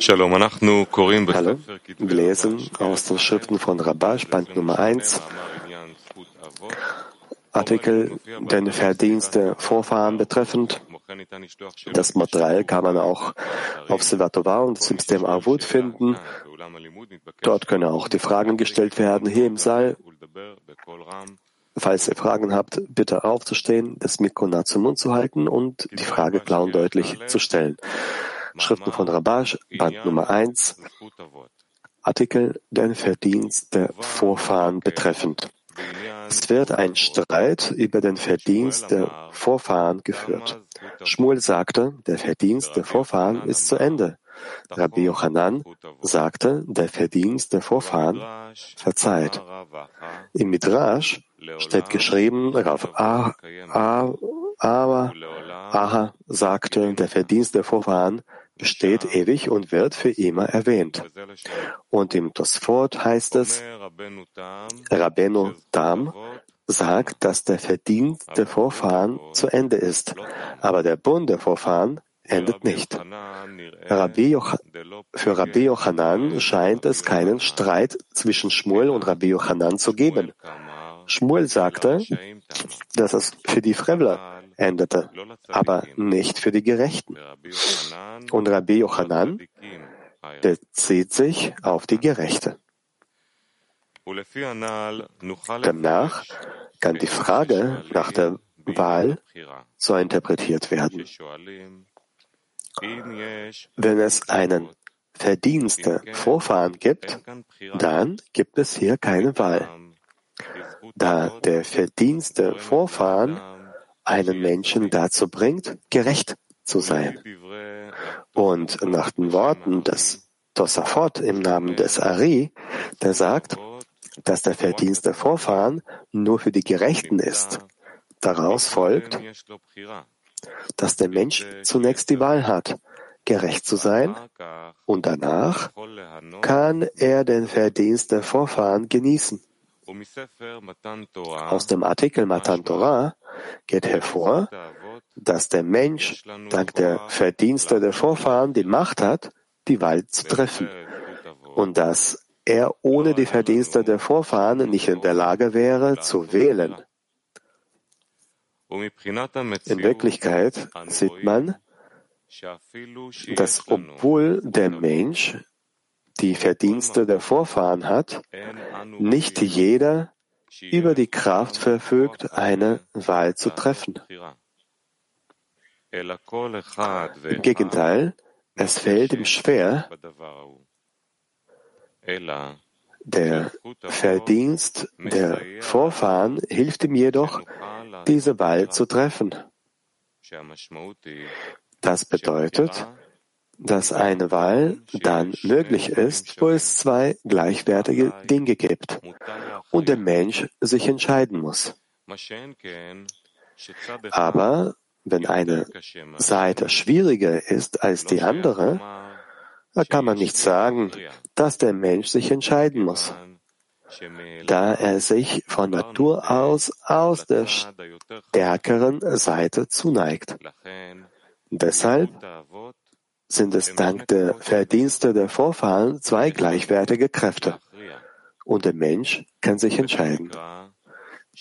Hallo, wir lesen aus den Schriften von Rabash, Band Nummer 1, Artikel den Verdienst der Vorfahren betreffend. Das Material kann man auch auf Sevatova und System Avut finden. Dort können auch die Fragen gestellt werden, hier im Saal. Falls ihr Fragen habt, bitte aufzustehen, das Mikro nah zum Mund zu halten und die Frage klar und deutlich zu stellen. Schriften von Rabash, Band Nummer 1, Artikel den Verdienst der Vorfahren betreffend. Es wird ein Streit über den Verdienst der Vorfahren geführt. Schmuel sagte, der Verdienst der Vorfahren ist zu Ende. Rabbi Yochanan sagte, der Verdienst der Vorfahren verzeiht. Im Midrash steht geschrieben, Rav Aha sagte, der Verdienst der Vorfahren besteht ewig und wird für immer erwähnt. Und im Tosfot heißt es, Rabbeinu Tam sagt, dass der Verdienst der Vorfahren zu Ende ist, aber der Bund der Vorfahren endet nicht. Rabbi für Rabbi Yochanan scheint es keinen Streit zwischen Shmuel und Rabbi Yochanan zu geben. Shmuel sagte, dass es für die Frevler endete, aber nicht für die Gerechten. Und Rabbi Yochanan bezieht sich auf die Gerechte. Demnach kann die Frage nach der Wahl so interpretiert werden. Wenn es einen Verdienst der Vorfahren gibt, dann gibt es hier keine Wahl. Da der Verdienst der Vorfahren einen Menschen dazu bringt, gerecht zu sein. Und nach den Worten des Tosafot im Namen des Ari, der sagt, dass der Verdienst der Vorfahren nur für die Gerechten ist. Daraus folgt, dass der Mensch zunächst die Wahl hat, gerecht zu sein, und danach kann er den Verdienst der Vorfahren genießen. Aus dem Artikel Matan Torah geht hervor, dass der Mensch dank der Verdienste der Vorfahren die Macht hat, die Wahl zu treffen und dass er ohne die Verdienste der Vorfahren nicht in der Lage wäre zu wählen. In Wirklichkeit sieht man, dass obwohl der Mensch die Verdienste der Vorfahren hat, nicht jeder über die Kraft verfügt, eine Wahl zu treffen. Im Gegenteil, es fällt ihm schwer, der Verdienst der Vorfahren hilft ihm jedoch, diese Wahl zu treffen. Das bedeutet, dass eine Wahl dann möglich ist, wo es zwei gleichwertige Dinge gibt und der Mensch sich entscheiden muss. Aber wenn eine Seite schwieriger ist als die andere, da kann man nicht sagen, dass der Mensch sich entscheiden muss, da er sich von Natur aus aus der stärkeren Seite zuneigt. Deshalb sind es dank der Verdienste der Vorfahren zwei gleichwertige Kräfte. Und der Mensch kann sich entscheiden.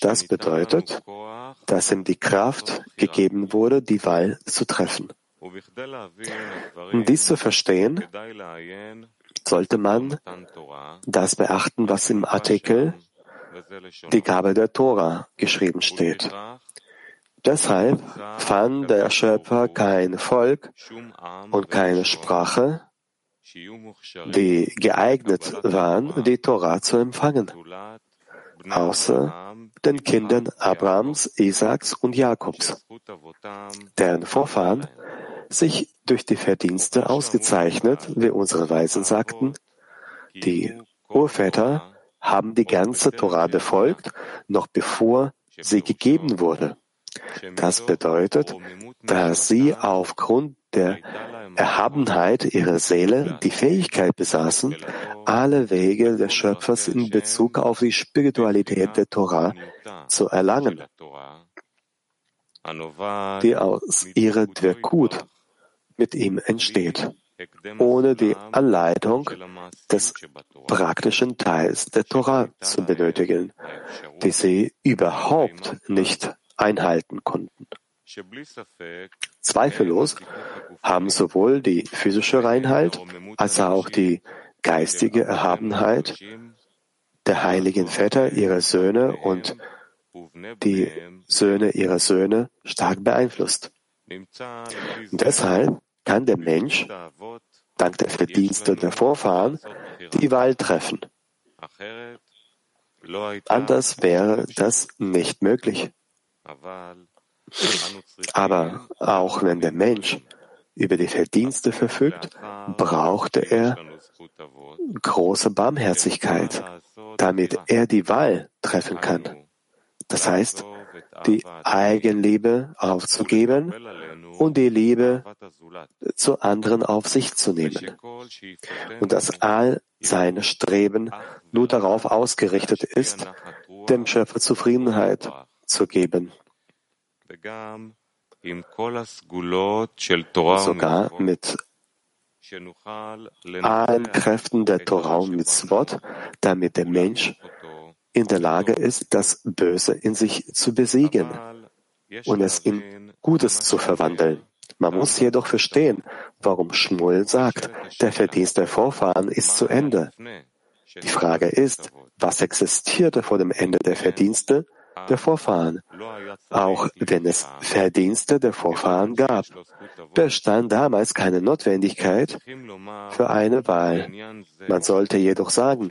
Das bedeutet, dass ihm die Kraft gegeben wurde, die Wahl zu treffen. Um dies zu verstehen, sollte man das beachten, was im Artikel die Gabe der Tora geschrieben steht. Deshalb fand der Schöpfer kein Volk und keine Sprache, die geeignet waren, die Torah zu empfangen, außer den Kindern Abrahams, Isaaks und Jakobs, deren Vorfahren sich durch die Verdienste ausgezeichnet, wie unsere Weisen sagten, die Urväter haben die ganze Torah befolgt, noch bevor sie gegeben wurde. Das bedeutet, dass sie aufgrund der Erhabenheit ihrer Seele die Fähigkeit besaßen, alle Wege des Schöpfers in Bezug auf die Spiritualität der Torah zu erlangen, die aus ihrer Dwerkut mit ihm entsteht. ohne die Anleitung des praktischen Teils der Torah zu benötigen, die sie überhaupt nicht einhalten konnten. Zweifellos haben sowohl die physische Reinheit als auch die geistige Erhabenheit der heiligen Väter ihrer Söhne und die Söhne ihrer Söhne stark beeinflusst. Und deshalb kann der Mensch dank der Verdienste der Vorfahren die Wahl treffen. Anders wäre das nicht möglich. Aber auch wenn der Mensch über die Verdienste verfügt, brauchte er große Barmherzigkeit, damit er die Wahl treffen kann. Das heißt, die Eigenliebe aufzugeben und die Liebe zu anderen auf sich zu nehmen. Und dass all seine Streben nur darauf ausgerichtet ist, dem Schöpfer Zufriedenheit zu geben. Sogar mit allen Kräften der Torah und Mitzvot, damit der Mensch in der Lage ist, das Böse in sich zu besiegen und es in Gutes zu verwandeln. Man muss jedoch verstehen, warum Schmuel sagt, der Verdienst der Vorfahren ist zu Ende. Die Frage ist, was existierte vor dem Ende der Verdienste der Vorfahren? Auch wenn es Verdienste der Vorfahren gab, bestand damals keine Notwendigkeit für eine Wahl. Man sollte jedoch sagen,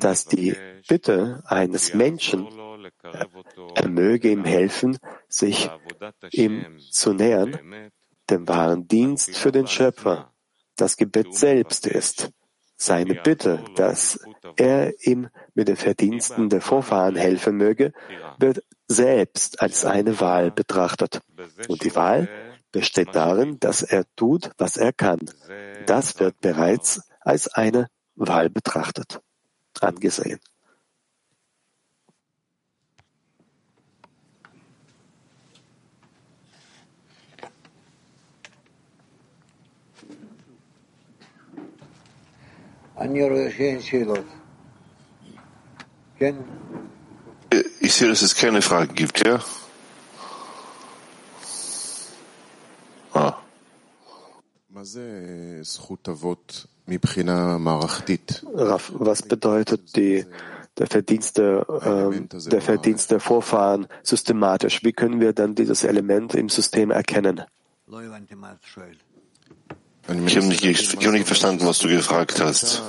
dass die Bitte eines Menschen, er möge ihm helfen, sich ihm zu nähern, dem wahren Dienst für den Schöpfer, das Gebet selbst ist. Seine Bitte, dass er ihm mit den Verdiensten der Vorfahren helfen möge, wird selbst als eine Wahl betrachtet. Und die Wahl besteht darin, dass er tut, was er kann. Das wird bereits als eine Wahl betrachtet, angesehen. Ich sehe, dass es keine Frage gibt, ja? Ah. Raff, was bedeutet die, der, Verdienst der, äh, der Verdienst der Vorfahren systematisch? Wie können wir dann dieses Element im System erkennen? Ich habe nicht, hab nicht verstanden, was du gefragt hast.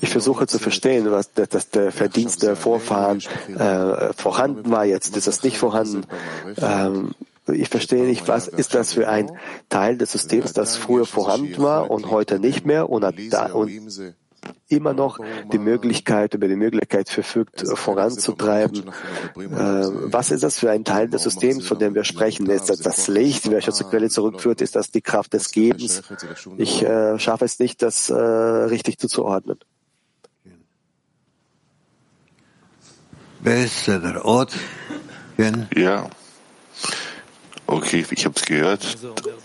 Ich versuche zu verstehen, was dass der Verdienst der Vorfahren äh, vorhanden war. Jetzt ist das nicht vorhanden. Ähm, ich verstehe nicht, was ist das für ein Teil des Systems, das früher vorhanden war und heute nicht mehr und, und immer noch die Möglichkeit, über die Möglichkeit verfügt, voranzutreiben. Äh, was ist das für ein Teil des Systems, von dem wir sprechen? Ist das das Licht, welches zur Quelle zurückführt? Ist das die Kraft des Gebens? Ich äh, schaffe es nicht, das äh, richtig zuzuordnen. Ja. Okay, ich habe es gehört.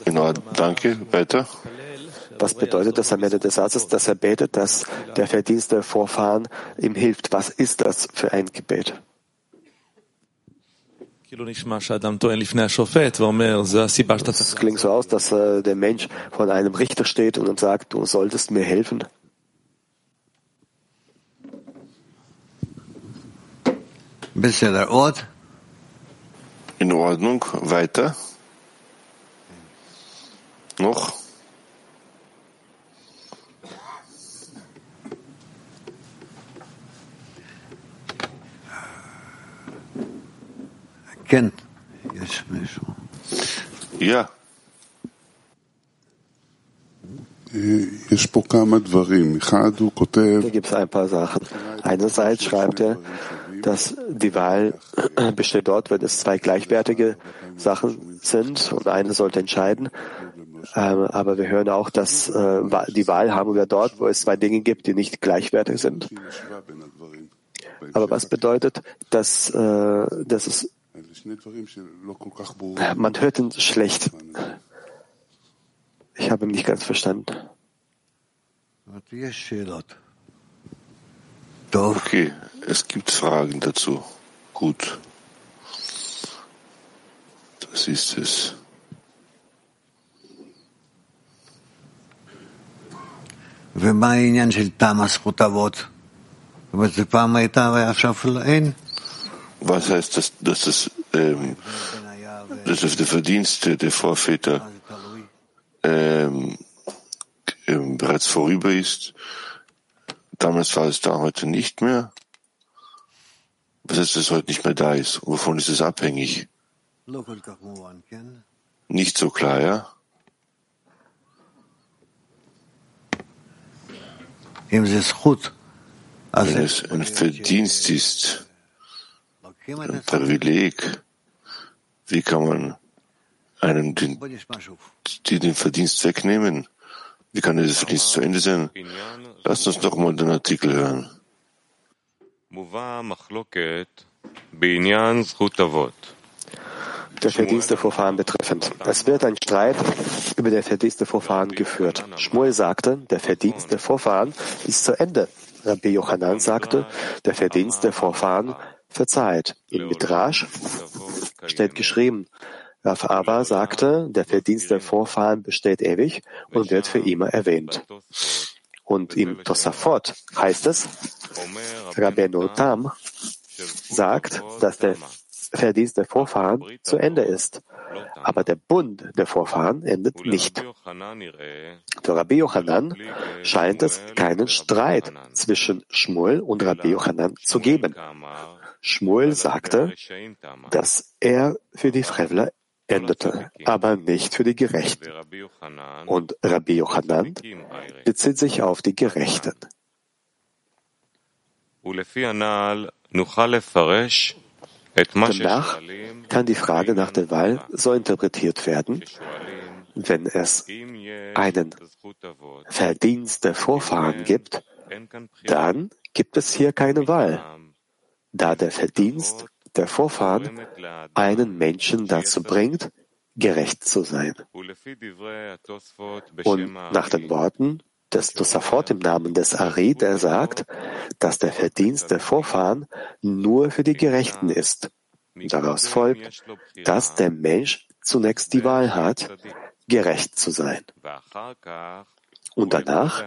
Genau, danke. Weiter. Was bedeutet das am Ende des Satzes, dass er betet, dass der Verdienst der Vorfahren ihm hilft? Was ist das für ein Gebet? Es klingt so aus, dass äh, der Mensch von einem Richter steht und sagt, du solltest mir helfen. In Ordnung. Weiter. Noch? Ja. Hier gibt es ein paar Sachen. Einerseits schreibt er, dass die Wahl besteht dort, wenn es zwei gleichwertige Sachen sind und eine sollte entscheiden. Ähm, aber wir hören auch, dass äh, die Wahl haben wir dort, wo es zwei Dinge gibt, die nicht gleichwertig sind. Aber was bedeutet, dass, äh, dass es man hört ihn schlecht. Ich habe ihn nicht ganz verstanden. Okay, es gibt Fragen dazu. Gut. Das ist es. ומה העניין של טעם הזכות אבות? זאת אומרת, זה פעם הייתה ועכשיו אין? Was heißt das, dass das, ähm, dass das der Verdienst der Vorväter ähm, ähm, bereits vorüber ist? Damals war es da, heute nicht mehr. Was heißt, dass es heute nicht mehr da ist? Wovon ist es abhängig? Nicht so klar, ja? Wenn es ein Verdienst ist, ein Privileg, wie kann man einem den, den Verdienst wegnehmen? Wie kann dieses Verdienst zu Ende sein? Lasst uns doch mal den Artikel hören. Der Verdienst der Vorfahren betreffend. Es wird ein Streit über den Verdienst der Vorfahren geführt. Schmuel sagte, der Verdienst der Vorfahren ist zu Ende. Rabbi Yochanan sagte, der Verdienst der Vorfahren verzeiht. Im Midrash steht geschrieben, Rav Abba sagte, der Verdienst der Vorfahren besteht ewig und wird für immer erwähnt. Und im Tosafot heißt es, Rabbeinu Tam sagt, dass der Verdienst der Vorfahren zu Ende ist. Aber der Bund der Vorfahren endet nicht. Für Rabbi Yochanan scheint es keinen Streit zwischen Shmuel und Rabbi Yochanan zu geben. Shmuel sagte, dass er für die Frevler endete, aber nicht für die Gerechten. Und Rabbi Yochanan bezieht sich auf die Gerechten. Danach kann die Frage nach der Wahl so interpretiert werden, wenn es einen Verdienst der Vorfahren gibt, dann gibt es hier keine Wahl, da der Verdienst der Vorfahren einen Menschen dazu bringt, gerecht zu sein. Und nach den Worten des Tosafot im Namen des Ari, der sagt, dass der Verdienst der Vorfahren nur für die Gerechten ist. Daraus folgt, dass der Mensch zunächst die Wahl hat, gerecht zu sein. Und danach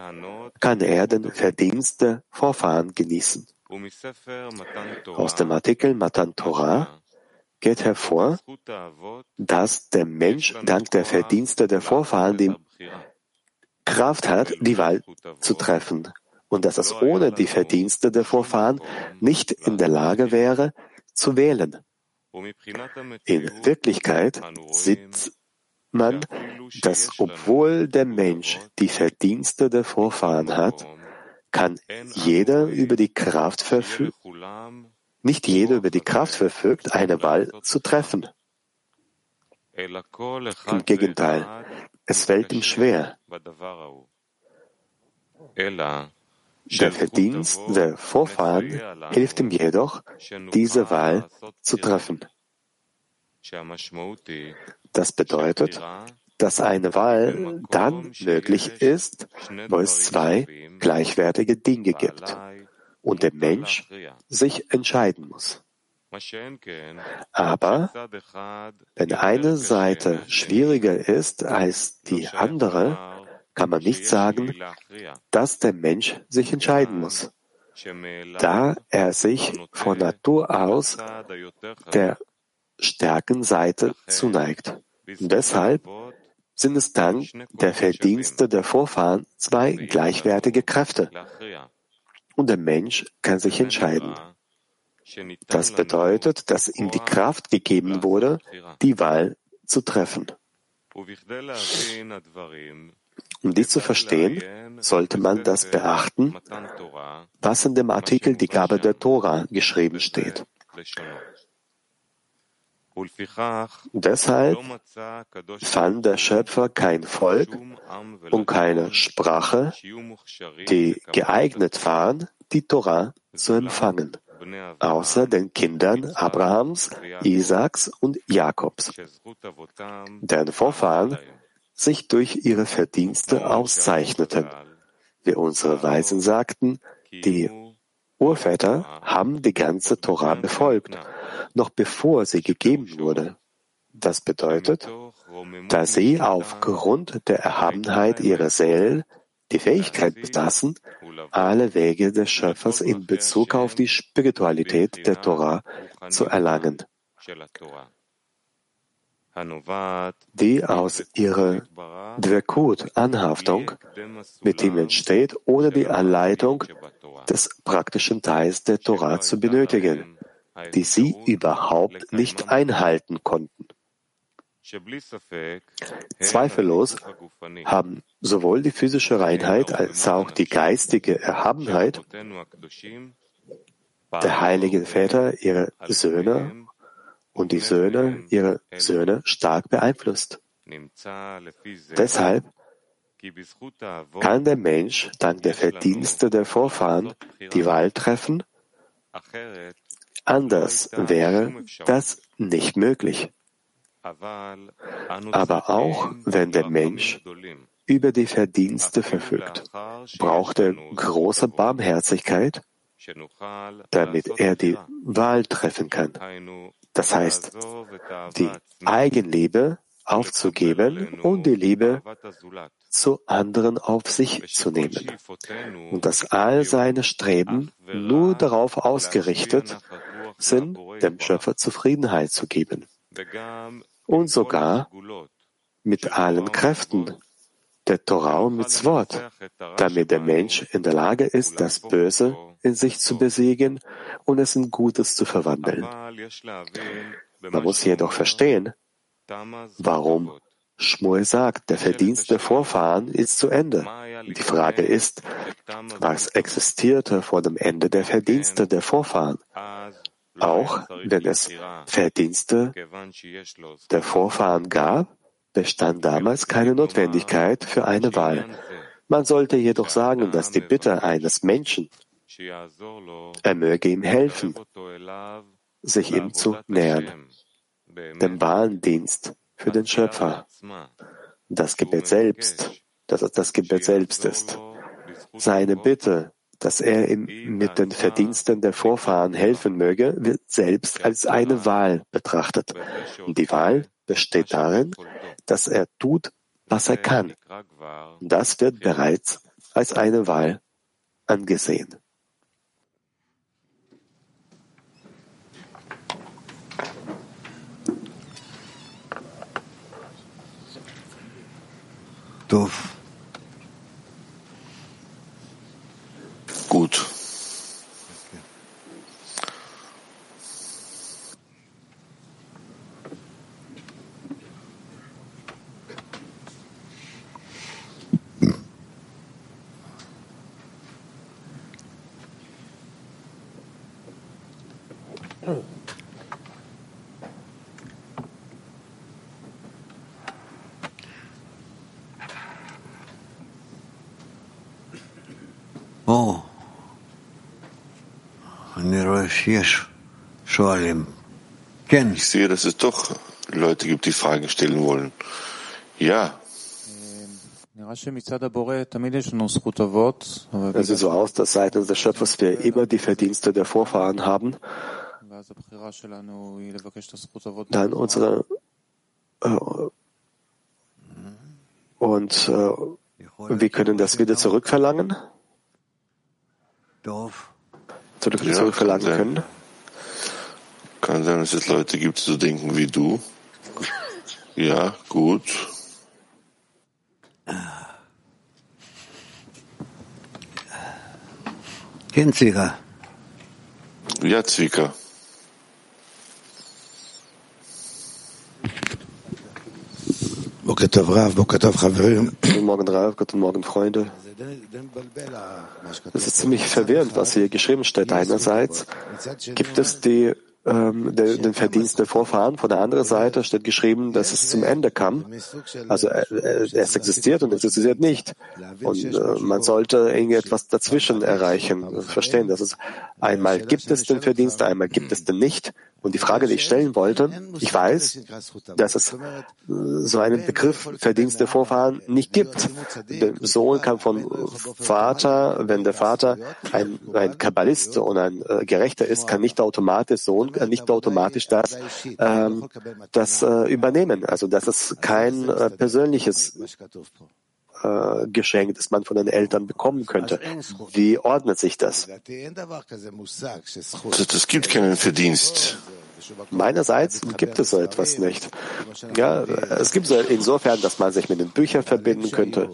kann er den Verdienst der Vorfahren genießen. Aus dem Artikel Matan Torah geht hervor, dass der Mensch dank der Verdienste der Vorfahren die Kraft hat, die Wahl zu treffen. Und dass es ohne die Verdienste der Vorfahren nicht in der Lage wäre, zu wählen. In Wirklichkeit sieht man, dass obwohl der Mensch die Verdienste der Vorfahren hat, kann jeder über die Kraft verfügen, nicht jeder über die Kraft verfügt, eine Wahl zu treffen. Im Gegenteil, es fällt ihm schwer. Der Verdienst der Vorfahren hilft ihm jedoch, diese Wahl zu treffen. Das bedeutet, dass eine Wahl dann möglich ist, wo es zwei gleichwertige Dinge gibt und der Mensch sich entscheiden muss. Aber wenn eine Seite schwieriger ist als die andere, kann man nicht sagen, dass der Mensch sich entscheiden muss, da er sich von Natur aus der stärken Seite zuneigt. Und deshalb sind es dann der Verdienste der Vorfahren zwei gleichwertige Kräfte. Und der Mensch kann sich entscheiden. Das bedeutet, dass ihm die Kraft gegeben wurde, die Wahl zu treffen. Um dies zu verstehen, sollte man das beachten, was in dem Artikel die Gabe der Tora geschrieben steht. Deshalb fand der Schöpfer kein Volk und keine Sprache, die geeignet waren, die Tora zu empfangen. außer den Kindern Abrahams, Isaaks und Jakobs, deren Vorfahren sich durch ihre Verdienste auszeichneten, Wie unsere Weisen sagten, die Urväter haben die ganze Torah befolgt, noch bevor sie gegeben wurde. Das bedeutet, dass sie aufgrund der Erhabenheit ihrer Seelen die Fähigkeit besaßen, alle Wege des Schöpfers in Bezug auf die Spiritualität der Torah zu erlangen, die aus ihrer Dvekut, Anhaftung, mit ihm entsteht, ohne die Anleitung des praktischen Teils der Torah zu benötigen, die sie überhaupt nicht einhalten konnten. Zweifellos haben sowohl die physische Reinheit als auch die geistige Erhabenheit der heiligen Väter ihre Söhne und die Söhne ihre Söhne stark beeinflusst. Deshalb kann der Mensch dank der Verdienste der Vorfahren die Wahl treffen, anders wäre das nicht möglich. Aber auch wenn der Mensch über die Verdienste verfügt, braucht er große Barmherzigkeit, damit er die Wahl treffen kann. Das heißt, die Eigenliebe aufzugeben und die Liebe zu anderen auf sich zu nehmen. Und dass all seine Streben nur darauf ausgerichtet sind, dem Schöpfer Zufriedenheit zu geben und sogar mit allen Kräften der Torah und Mitzvot, damit der Mensch in der Lage ist, das Böse in sich zu besiegen und es in Gutes zu verwandeln. Man muss jedoch verstehen, warum Schmuel sagt, der Verdienst der Vorfahren ist zu Ende. Die Frage ist, was existierte vor dem Ende der Verdienste der Vorfahren? Auch wenn es Verdienste der Vorfahren gab, bestand damals keine Notwendigkeit für eine Wahl. Man sollte jedoch sagen, dass die Bitte eines Menschen, er möge ihm helfen, sich ihm zu nähern, dem wahren Dienst für den Schöpfer, das Gebet selbst, dass es das Gebet selbst ist. Seine Bitte, dass er ihm mit den Verdiensten der Vorfahren helfen möge, wird selbst als eine Wahl betrachtet. Und die Wahl besteht darin, dass er tut, was er kann. Das wird bereits als eine Wahl angesehen. Doof. Gut. Ich sehe, dass es doch Leute gibt, die Fragen stellen wollen. Ja. Es sieht so aus, dass seitens des Schöpfers wir immer die Verdienste der Vorfahren haben. Dann unsere äh, und äh, wir können das wieder zurückverlangen? zurück, ja, zurückverlangen kann können? Kann sein, dass es Leute gibt, die so denken wie du. ja, gut. Ken Zwieker. Ja, Zwieker. Guten Morgen, Rav. Guten Morgen, Freunde. Es ist ziemlich verwirrend, was hier geschrieben steht. Einerseits gibt es die, ähm, de, den Verdienst der Vorfahren, von der anderen Seite steht geschrieben, dass es zum Ende kam. Also äh, äh, es existiert und es existiert nicht. Und äh, man sollte irgendetwas dazwischen erreichen, verstehen. Dass es einmal gibt es den Verdienst, einmal gibt es den nicht. Und die Frage, die ich stellen wollte, ich weiß, dass es äh, so einen Begriff Verdienst der Vorfahren nicht gibt. Der Sohn kann von Vater, wenn der Vater ein, ein Kabbalist und ein äh, Gerechter ist, kann nicht automatisch Sohn, kann nicht automatisch das, ähm, das äh, übernehmen. Also das ist kein äh, persönliches äh, Geschenk, das man von den Eltern bekommen könnte. Wie ordnet sich das? Es gibt keinen Verdienst. Meinerseits gibt es so etwas nicht. Ja, es gibt so insofern, dass man sich mit den Büchern verbinden könnte,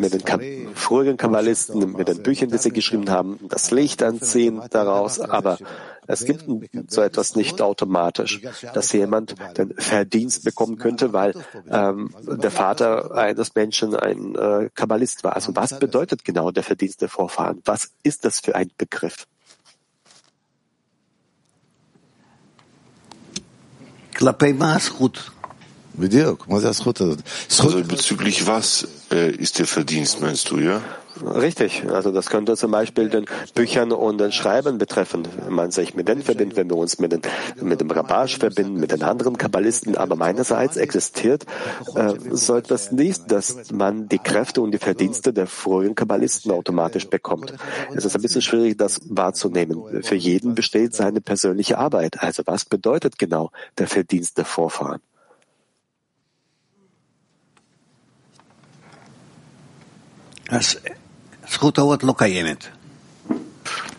mit den früheren Kabbalisten, mit den Büchern, die sie geschrieben haben, das Licht anziehen daraus, aber es gibt so etwas nicht automatisch, dass jemand den Verdienst bekommen könnte, weil ähm, der Vater eines Menschen ein äh, Kabbalist war. Also was bedeutet genau der Verdienst der Vorfahren? Was ist das für ein Begriff? Also bezüglich was äh, ist der Verdienst, meinst du, ja? Richtig. Also das könnte zum Beispiel den Büchern und den Schreiben betreffen. Wenn man sich mit denen verbindet, wenn wir uns mit, den, mit dem Rabash verbinden, mit den anderen Kabbalisten. Aber meinerseits existiert äh, so etwas nicht, dass man die Kräfte und die Verdienste der frühen Kabbalisten automatisch bekommt. Es ist ein bisschen schwierig, das wahrzunehmen. Für jeden besteht seine persönliche Arbeit. Also was bedeutet genau der Verdienst der Vorfahren?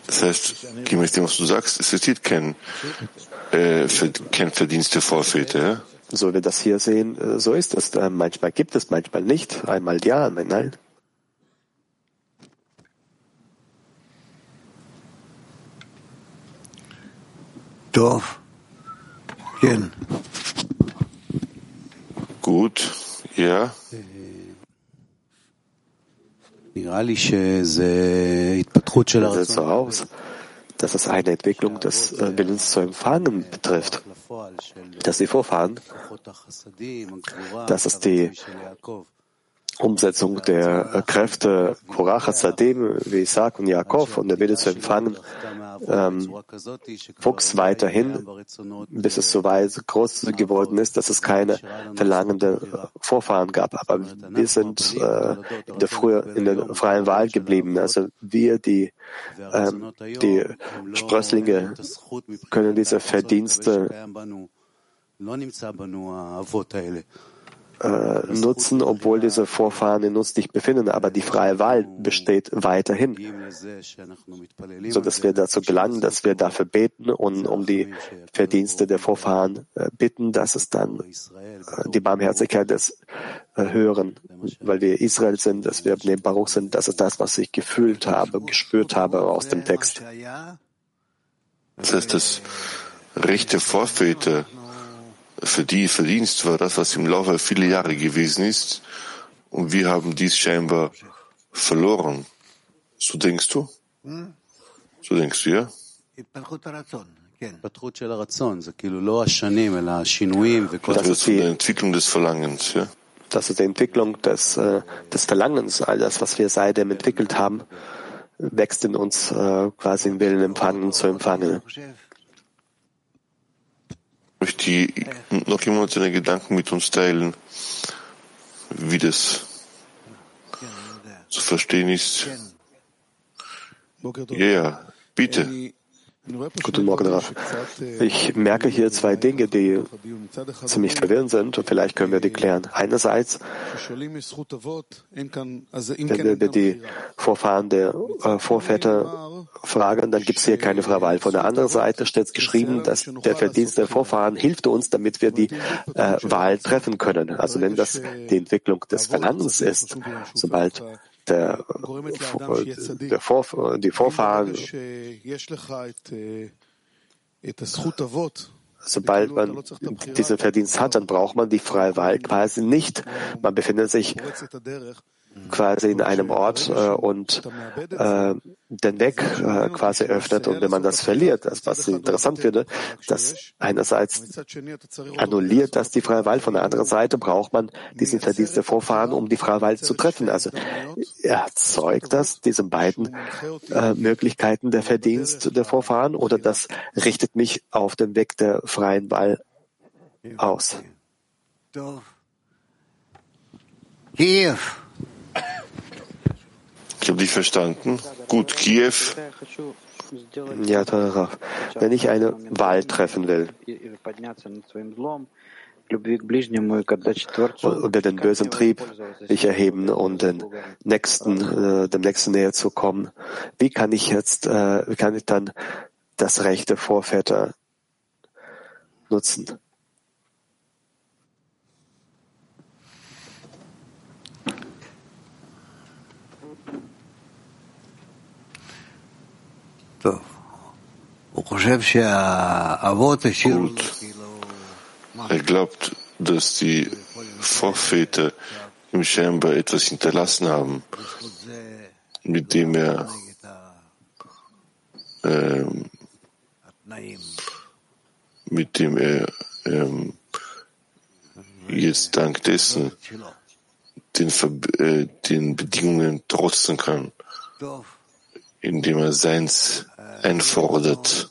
Das heißt, gemäß dem, was du sagst, es existiert kein, äh, kein Verdienst der Vorväter. Ja? So wir das hier sehen, äh, so ist es. Äh, manchmal gibt es, manchmal nicht. Einmal ja, einmal nein. Dorf. Gut, ja. Das sieht so aus, dass es eine Entwicklung des äh, Willens zu empfangen betrifft, dass die Vorfahren, dass es die Umsetzung der äh, Kräfte Korach Hasadim, wie Isaac und Jakob und der Wille zu empfangen, ähm, wuchs weiterhin, bis es so weit groß geworden ist, dass es keine verlangende Vorfahren gab. Aber wir sind äh, in, der früher, in der freien Wahl geblieben. Also wir, die, ähm, die Sprösslinge, können diese Verdienste äh, nutzen, obwohl diese Vorfahren in uns nicht befinden. Aber die freie Wahl besteht weiterhin, so dass wir dazu gelangen, dass wir dafür beten und um die Verdienste der Vorfahren äh, bitten, dass es dann äh, die Barmherzigkeit des Hören, weil wir Israel sind, dass wir neben Baruch sind, das ist das, was ich gefühlt habe, gespürt habe aus dem Text. Das heißt, das Recht der Vorväter für die Verdienst war das, was im Laufe vieler Jahre gewesen ist. Und wir haben dies scheinbar verloren. So denkst du? So denkst du, ja? Das ist die Entwicklung des Verlangens, ja? Das ist die Entwicklung des, äh, des Verlangens. All das, was wir seitdem entwickelt haben, wächst in uns äh, quasi im Willen empfangen zu empfangen. Möchte noch jemand seine Gedanken mit uns teilen, wie das zu verstehen ist? Ja, ja, bitte. Guten Morgen, Raf. Ich merke hier zwei Dinge, die ziemlich verwirrend sind und vielleicht können wir die klären. Einerseits, wenn wir die Vorfahren der äh, Vorväter fragen, dann gibt es hier keine freie Wahl. Von der anderen Seite steht geschrieben, dass der Verdienst der Vorfahren hilft uns, damit wir die äh, Wahl treffen können. Also wenn das die Entwicklung des Verlangens ist, sobald der, der Vor, die Vorfahren, sobald man diesen Verdienst hat, dann braucht man die freie Wahl quasi nicht. Man befindet sich quasi in einem Ort äh, und äh, den Weg äh, quasi öffnet und wenn man das verliert, das was interessant finde, dass einerseits annulliert das die freie Wahl, von der anderen Seite braucht man diesen Verdienst der Vorfahren, um die freie Wahl zu treffen. Also erzeugt das diese beiden äh, Möglichkeiten der Verdienst der Vorfahren oder das richtet mich auf den Weg der freien Wahl aus? Kiew. Ich habe dich verstanden. Gut, Kiew. Ja, Rav. Wenn ich eine Wahl treffen will, über den bösen Trieb mich erheben und den nächsten, äh, dem nächsten näher zu kommen. Wie kann ich jetzt, äh, wie kann ich dann das Recht der Vorväter nutzen? Gut. Er glaubt, dass die Vorväter ihm scheinbar etwas hinterlassen haben, mit dem er ähm, mit dem er ähm, jetzt dank dessen den, äh, den Bedingungen trotzen kann indem er seins einfordert.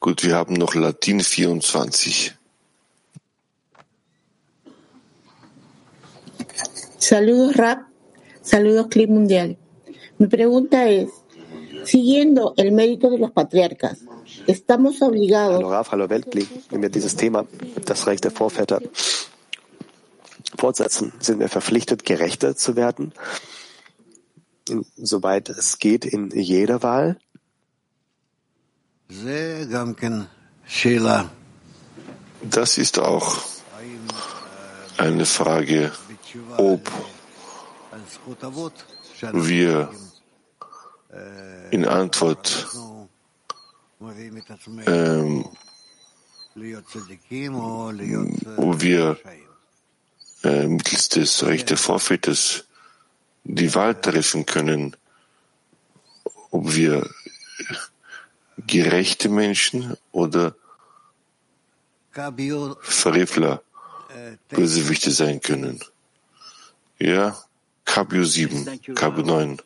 Gut, wir haben noch Latin 24. Saludos Rap, saludos Clip Mundial. Mi pregunta es, siguiendo el mérito de los patriarcas, estamos obligados. Hallo Raf, hallo Weltklick. Wenn wir dieses Thema, das Recht der Vorväter, fortsetzen, sind wir verpflichtet, gerechter zu werden soweit es geht, in jeder Wahl? Das ist auch eine Frage, ob wir in Antwort ähm, wo wir äh, mittels des Rechts der Vorväters die Wahl treffen können, ob wir gerechte Menschen oder Verrefler, Bösewichte sein können. Ja, Kabio 7, Kabio 9.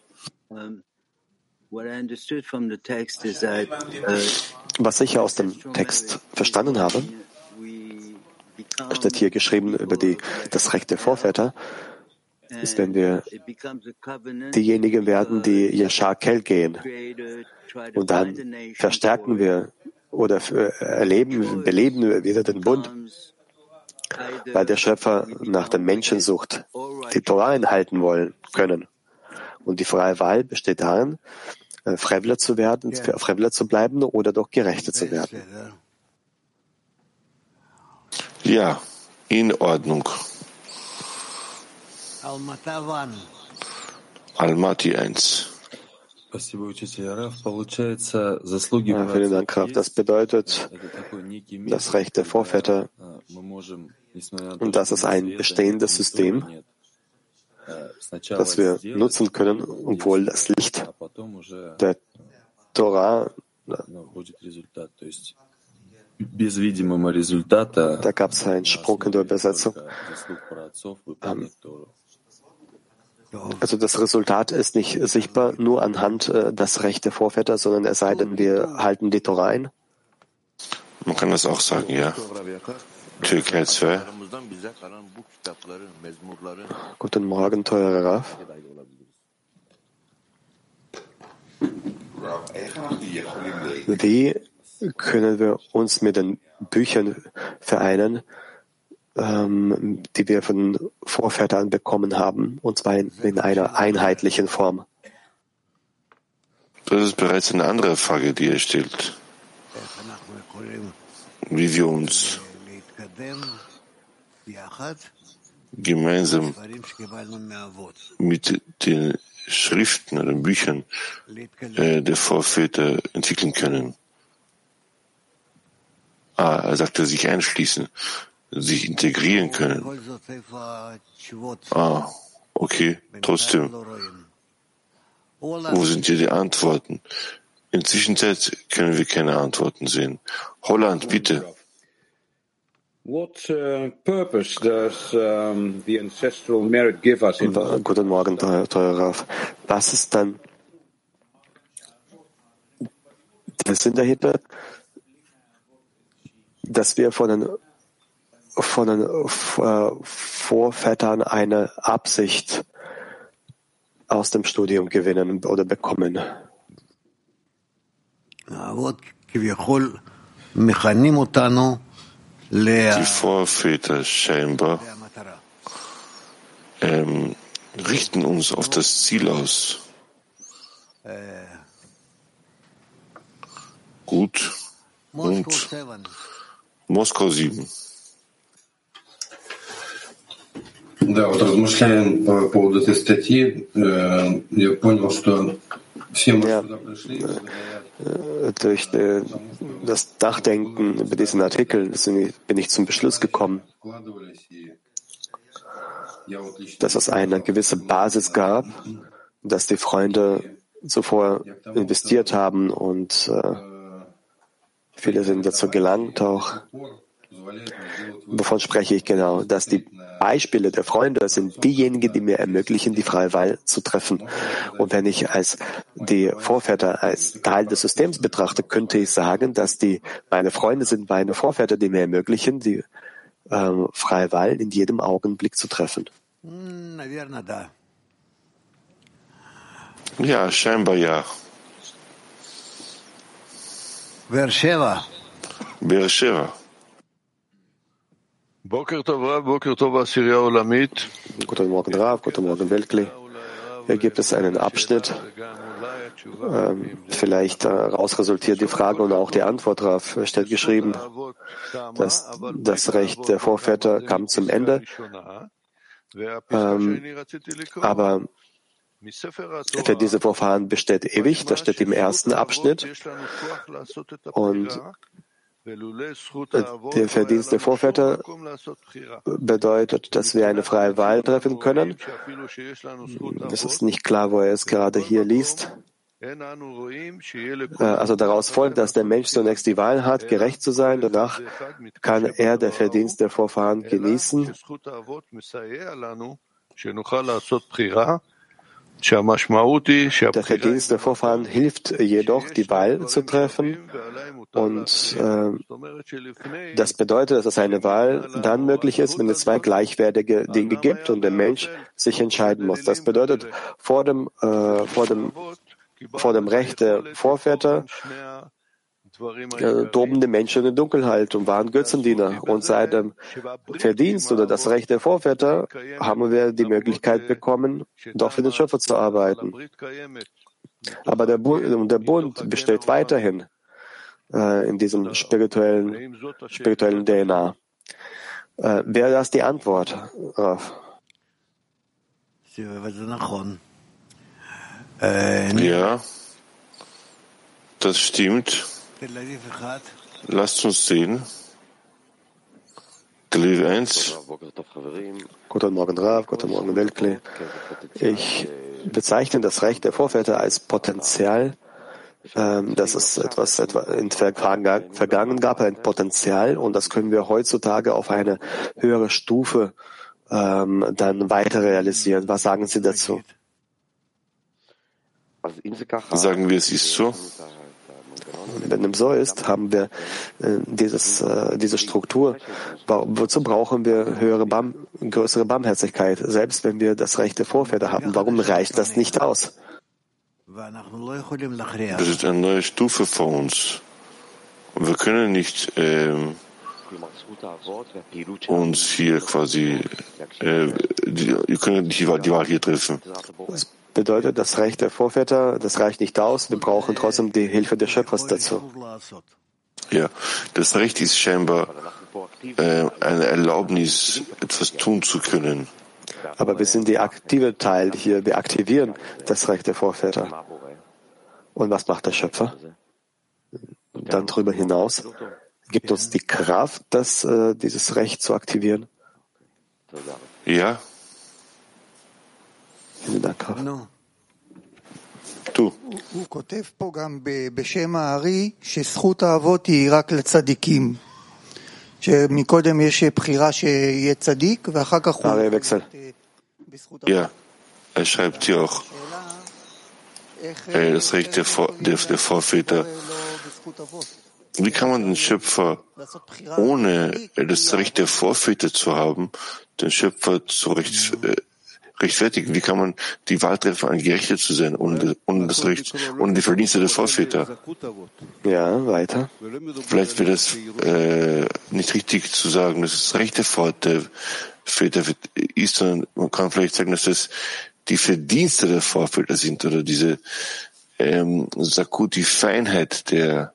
Was ich aus dem Text verstanden habe, steht hier geschrieben über die, das Recht der Vorväter, ist, wenn wir diejenigen werden, die Yashar Kel gehen. Und dann verstärken wir oder erleben, beleben wir wieder den Bund, weil der Schöpfer nach der Menschensucht die Torah einhalten wollen können. Und die freie Wahl besteht darin, äh, Frevler zu werden, Frevler zu bleiben oder doch Gerechte zu werden. Ja, in Ordnung. Almaty 1. Ja, vielen Dank, Raf. Das bedeutet, das Recht der Vorväter, und das ist ein bestehendes System, das wir nutzen können, obwohl das Licht der Torah da gab es einen Sprung in der Übersetzung. Ähm, also das Resultat ist nicht sichtbar nur anhand äh, des Recht der Vorväter, sondern es sei denn, wir halten die Torah ein. Man kann das auch sagen, ja. Türkei 2. Guten Morgen, teurer Raf. Wie können wir uns mit den Büchern vereinen, ähm, die wir von Vorvätern bekommen haben, und zwar in, in einer einheitlichen Form. Das ist bereits eine andere Frage, die er stellt. Wie wir uns gemeinsam mit den Schriften oder Büchern äh, der Vorväter entwickeln können. Ah, er sagte sich einschließen sich integrieren können. Ah, okay, trotzdem. Wo sind hier die Antworten? In der Zwischenzeit können wir keine Antworten sehen. Holland, bitte. What uh, purpose does um, the ancestral merit give us in Guten Morgen, teuer Raf. Was ist dann der Sinn dahinter, dass wir von den, von den äh, Vorvätern eine Absicht aus dem Studium gewinnen oder bekommen? Die Vorväter scheinbar ähm, richten uns auf das Ziel aus. Gut. Und Moskau 7. Да, вот размышляя по поводу этой статьи, я понял, что все мы Ja. сюда пришли, Äh, Durch äh, das Nachdenken über diesen Artikel sind- bin ich zum Beschluss gekommen, вкладывались, и я вот лично dass es eine gewisse Basis gab, dass die Freunde zuvor investiert haben und äh, viele sind dazu gelangt auch. позволяет мне сделать Wovon spreche ich genau? Dass die Beispiele der Freunde sind diejenigen, die mir ermöglichen, die freie Wahl zu treffen. Und wenn ich als die Vorväter als Teil des Systems betrachte, könnte ich sagen, dass die meine Freunde sind meine Vorväter, die mir ermöglichen, die äh, freie Wahl in jedem Augenblick zu treffen. Mm, ja, scheinbar ja. Beersheba. Beersheba. Guten Morgen, Rav, guten Morgen, Weltkli. Hier gibt es einen Abschnitt, ähm, vielleicht daraus resultiert die Frage und auch die Antwort darauf. Steht geschrieben, dass das Recht der Vorväter kam zum Ende, ähm, aber für diese Vorfahren besteht ewig. Das steht im ersten Abschnitt. Und der Verdienst der Vorväter bedeutet, dass wir eine freie Wahl treffen können. Es ist nicht klar, wo er es gerade hier liest. Äh, Also daraus folgt, dass der Mensch zunächst die Wahl hat, gerecht zu sein. Danach kann er der Verdienst der Vorfahren genießen. Der Verdienst der Vorfahren hilft jedoch, die Wahl zu treffen. Und äh, das bedeutet, dass eine Wahl dann möglich ist, wenn es zwei gleichwertige Dinge gibt und der Mensch sich entscheiden muss. Das bedeutet, vor dem, äh, vor dem, vor dem Recht der Vorväter äh, tobende Menschen in Dunkelheit und waren Götzendiener. Und seit dem Verdienst oder das Recht der Vorväter haben wir die Möglichkeit bekommen, doch für den Schöpfer zu arbeiten. Aber der Bund, der Bund besteht weiterhin äh, in diesem spirituellen, spirituellen DNA. Äh, Wäre das die Antwort? Äh, ja, das stimmt. Lasst uns sehen. Tel 1. Guten Morgen, Rav. Guten Morgen, Weltkle. Ich bezeichne das Recht der Vorväter als Potenzial, ähm, Das ist etwas, etwas in Vergangen gab, ein Potenzial, und das können wir heutzutage auf eine höhere Stufe ähm, dann weiter realisieren. Was sagen Sie dazu? Sagen wir, es ist so. Wenn dem so ist, haben wir äh, dieses, äh, diese Struktur. Wozu brauchen wir höhere Barm, größere Barmherzigkeit, selbst wenn wir das Recht der Vorväter haben? Warum reicht das nicht aus? Das ist eine neue Stufe vor uns. Und wir können nicht ähm, uns hier quasi, äh, die, wir können nicht die, die Wahl hier treffen. Bedeutet, das Recht der Vorväter, das reicht nicht aus. Wir brauchen trotzdem die Hilfe des Schöpfers dazu. Ja, das Recht ist scheinbar äh, eine Erlaubnis, etwas tun zu können. Aber wir sind die aktive Teil hier. Wir aktivieren das Recht der Vorväter. Und was macht der Schöpfer? Dann darüber hinaus gibt uns die Kraft, das, äh, dieses Recht zu aktivieren? Ja. Vielen Dank. Rav. נו, Du. הוא כותב פה גם ב- בשם הארי שזכות האבות היא רק לצדיקים. שמקודם יש בחירה שיהיה צדיק ואחר כך הוא... Ari Wechsel. בזכות Ja. Er schreibt hier auch, äh, das Recht der, Vor der, der Vorväter. Wie kann man den Schöpfer, ohne das Recht der Vorväter zu haben, den Schöpfer zu recht, äh, rechtfertigen? Wie kann man die Wahl treffen, ein Gerechter zu sein, ohne, ohne das Recht, ohne die Verdienste der Vorväter? Ja, weiter. Vielleicht wäre das äh, nicht richtig zu sagen, dass es das Recht der Väter ist, sondern man kann vielleicht sagen, dass das die Verdienste der Vorväter sind oder diese ähm, Sakut, die Feinheit der,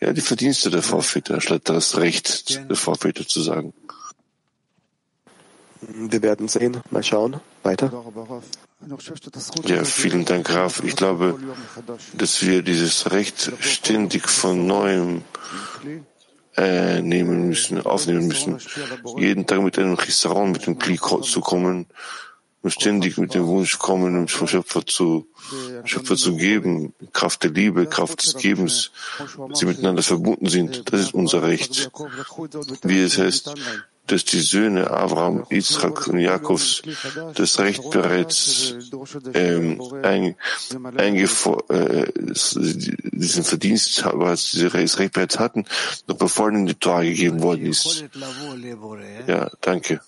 ja, die Verdienste der Vorväter, statt das Recht der Vorväter zu sagen. Wir werden sehen. Mal schauen. Weiter. Ja, vielen Dank, Raf. Ich glaube, dass wir dieses Recht ständig von neuem äh, nehmen müssen, aufnehmen müssen. Jeden Tag mit einem Chisaron, mit dem Kli zu kommen und ständig mit dem Wunsch kommen, um vom Schöpfer zu, Schöpfer zu geben, Kraft der Liebe, Kraft des Gebens, dass sie miteinander verbunden sind. Das ist unser Recht. Wie es heißt, dass die Söhne Abraham, Yitzchak und Jakobs das Recht bereits ähm, ein, äh, diesen Verdienst, bereits dieses Recht bereits hatten, noch bevor ihnen die Torah gegeben worden ist. Ja, danke.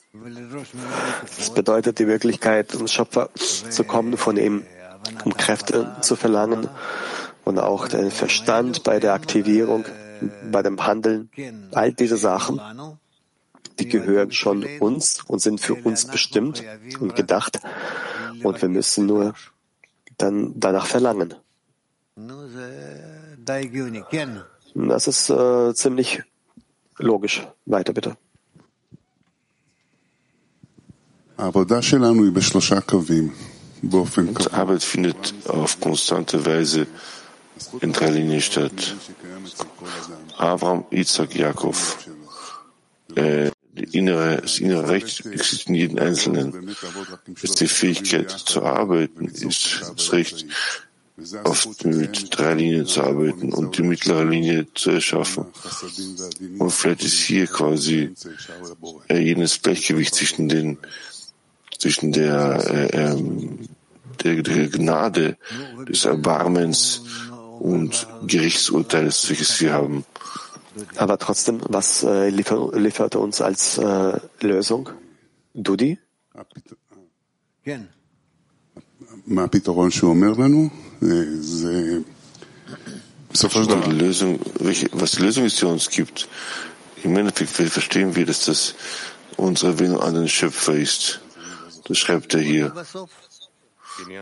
Das bedeutet die Möglichkeit, zum Schöpfer zu kommen, von ihm, um Kräfte zu verlangen und auch den Verstand bei der Aktivierung, bei dem Handeln. All diese Sachen, die gehören schon uns und sind für uns bestimmt und gedacht. Und wir müssen nur dann danach verlangen. Das ist äh, ziemlich logisch. Weiter bitte. Die Arbeit findet auf konstante Weise in drei Linien statt. Avram, Isaac, Jakob. Äh, innere, das innere Recht existiert in jedem Einzelnen. Ist die Fähigkeit zu arbeiten, ist das Recht, oft mit drei Linien zu arbeiten und die mittlere Linie zu erschaffen. Und vielleicht ist hier quasi äh, jenes Gleichgewicht zwischen den, zwischen der, äh, ähm, der, der Gnade, des Erbarmens und Gerichtsurteils, welches wir haben. Aber trotzdem, was äh, liefer, liefert er uns als äh, Lösung? Dudi? Die Lösung, welche, was Lösung ist, die uns gibt. Im Endeffekt verstehen wir, dass das unsere Erinnerung an den Schöpfer ist. Das schreibt er hier.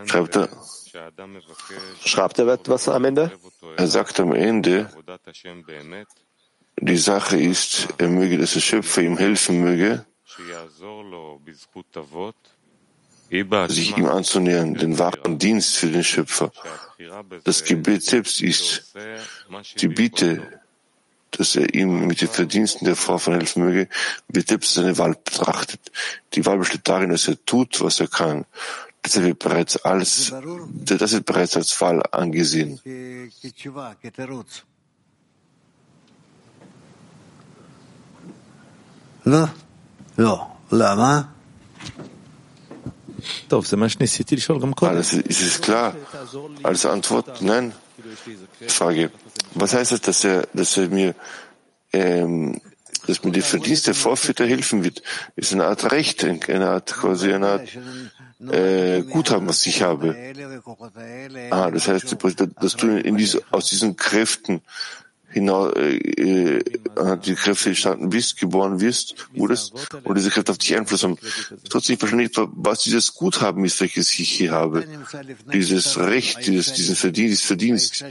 Schreibt er, schreibt er etwas am Ende? Er sagt am Ende, die Sache ist, er möge, dass der Schöpfer ihm helfen möge, sich ihm anzunähern, den wahren Dienst für den Schöpfer. Das Gebet selbst ist die Bitte, dass er ihm mit den Verdiensten der Frau von helfen möge, wird selbst seine Wahl betrachtet. Die Wahl besteht darin, dass er tut, was er kann. Das wird bereits als, das wird bereits als Wahl angesehen. לא, לא. למה? טוב, זה מה שניסיתי לשאול גם קודם. Alles ist es klar. Als Antwort, nein. Frage. Was heißt es, dass er, dass er mir, ähm, dass mir die Verdienste der Vorväter helfen wird? Ist eine Art Recht, eine Art, quasi eine Art, äh, Guthaben, was ich habe. האלה וכוחות האלה, Ah, das heißt, dass du in diese, aus diesen Kräften hinaus, äh, äh, die Kräfte entstanden bist, geboren wirst, wurdest, und diese Kräfte auf dich Einfluss haben. Trotzdem verstehe ich was dieses Guthaben ist, welches ich hier habe. Dieses Recht, dieses, diesen Verdienst, Verdienst.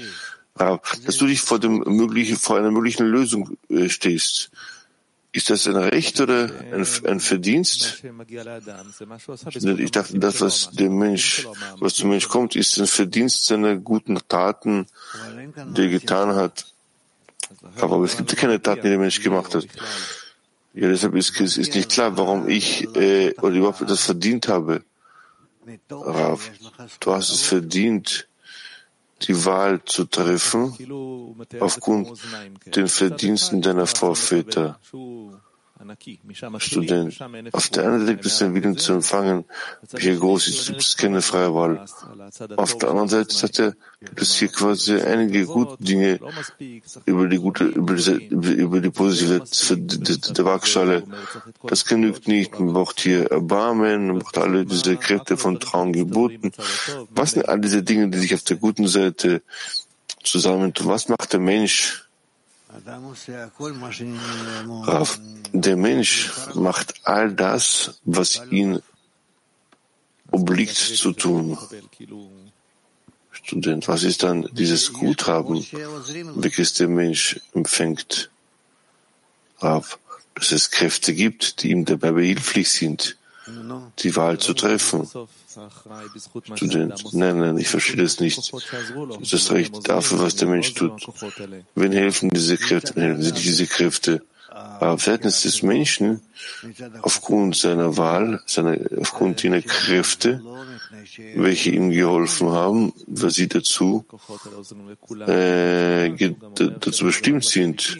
Dass du dich vor dem möglichen, vor einer möglichen Lösung äh, stehst. Ist das ein Recht oder ein, ein Verdienst? Ich dachte, das, was dem Mensch, was zum Mensch kommt, ist ein Verdienst seiner guten Taten, die er getan hat. Aber es gibt keine Taten, die der Mensch gemacht hat. Ja, deshalb ist ist nicht klar, warum ich äh, oder überhaupt etwas verdient habe. Rav, du hast es verdient, die Wahl zu treffen aufgrund den Verdiensten deiner Vorväter. Student. Auf der einen Seite gibt es den Willen zu empfangen, wie groß ist, gibt es keine freie Wahl. Auf der anderen Seite sagt er, gibt es hier quasi einige gute Dinge über die gute, über die, über die positive der Waagschale. Das genügt nicht. Man braucht hier Erbarmen, man braucht alle diese Kräfte von Traum geboten. Was sind all diese Dinge, die sich auf der guten Seite zusammentun? Was macht der Mensch? Der Mensch macht all das, was ihn obliegt zu tun. Student, was ist dann dieses Guthaben, welches der Mensch empfängt? Rav, dass es Kräfte gibt, die ihm dabei behilflich sind, die Wahl zu treffen. Student, nein, nein, ich verstehe das nicht. Das ist recht dafür, was der Mensch tut. Wen helfen diese Kräfte? Helfen sie diese Kräfte? Aber seitens des Menschen, aufgrund seiner Wahl, seiner, aufgrund jener Kräfte, welche ihm geholfen haben, weil sie dazu, äh, dazu bestimmt sind.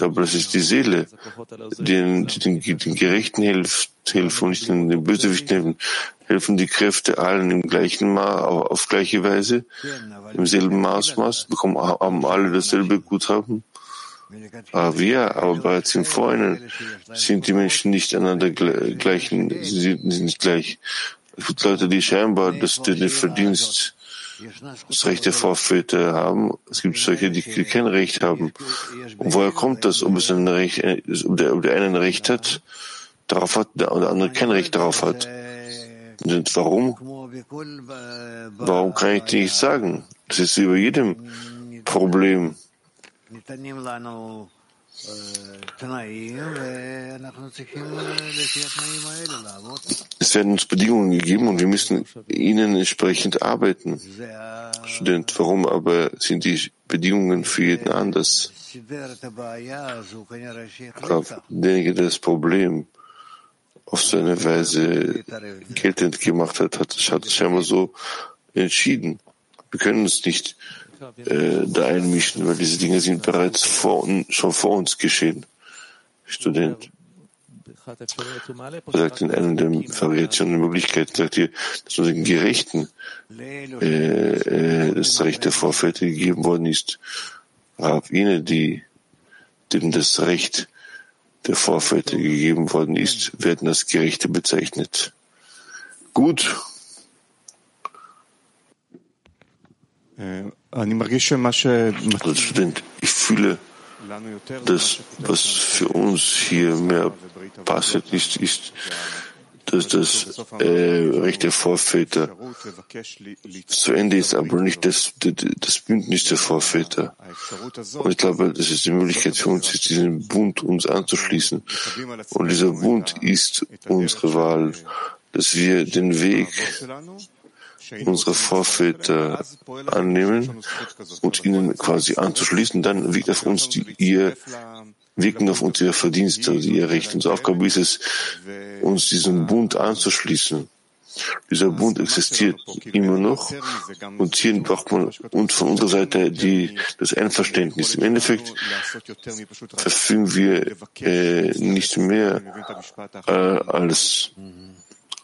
Aber das ist die Seele, die den, den, den Gerechten hilft, helfen und nicht den, den Bösewichten helfen. Helfen die Kräfte allen im gleichen Maß, auf gleiche Weise, im selben Maßmaß, bekommen, haben alle dasselbe Guthaben. Aber wir, aber bereits im Vorhinein sind die Menschen nicht einander gleich, sie sind nicht gleich. Es gibt Leute, die scheinbar das, den Verdienst, das Recht der Vorväter haben. Es gibt solche, die kein Recht haben. Und woher kommt das? Ob es ein Recht, ob der, ob der eine ein Recht hat, darauf hat, der andere kein Recht darauf hat. Und warum? Warum kann ich dir nicht sagen? Das ist über jedem Problem. Es werden uns Bedingungen gegeben und wir müssen ihnen entsprechend arbeiten. Student, warum aber sind die Bedingungen für jeden anders? Derjenige, der das Problem auf seine Weise geltend gemacht hat, hat, scheinbar so entschieden. Wir können uns nicht äh, da einmischen, weil diese Dinge sind bereits vor, schon vor uns geschehen. Student sagt in einer der Variationen der Möglichkeiten, sagt hier, dass unseren Gerechten äh, äh, das Recht der Vorväter gegeben worden ist. Rab jene, die, denen das Recht der Vorväter gegeben worden ist, werden als Gerechte bezeichnet. Gut. Als Student, ich fühle, dass was für uns hier mehr passiert ist, ist, dass das äh, Recht der Vorväter zu Ende ist, aber nicht das, das Bündnis der Vorväter. Und ich glaube, das ist die Möglichkeit für uns, diesen Bund uns anzuschließen. Und dieser Bund ist unsere Wahl, dass wir den Weg unsere Vorväter annehmen und ihnen quasi anzuschließen, dann wirkt auf uns die, ihr wirken auf uns ihr Verdienste, also ihr Recht. Unsere Aufgabe ist es, uns diesem Bund anzuschließen. Dieser Bund existiert immer noch und hier braucht man und von unserer Seite die, das Einverständnis. Im Endeffekt verfügen wir äh, nicht mehr äh, als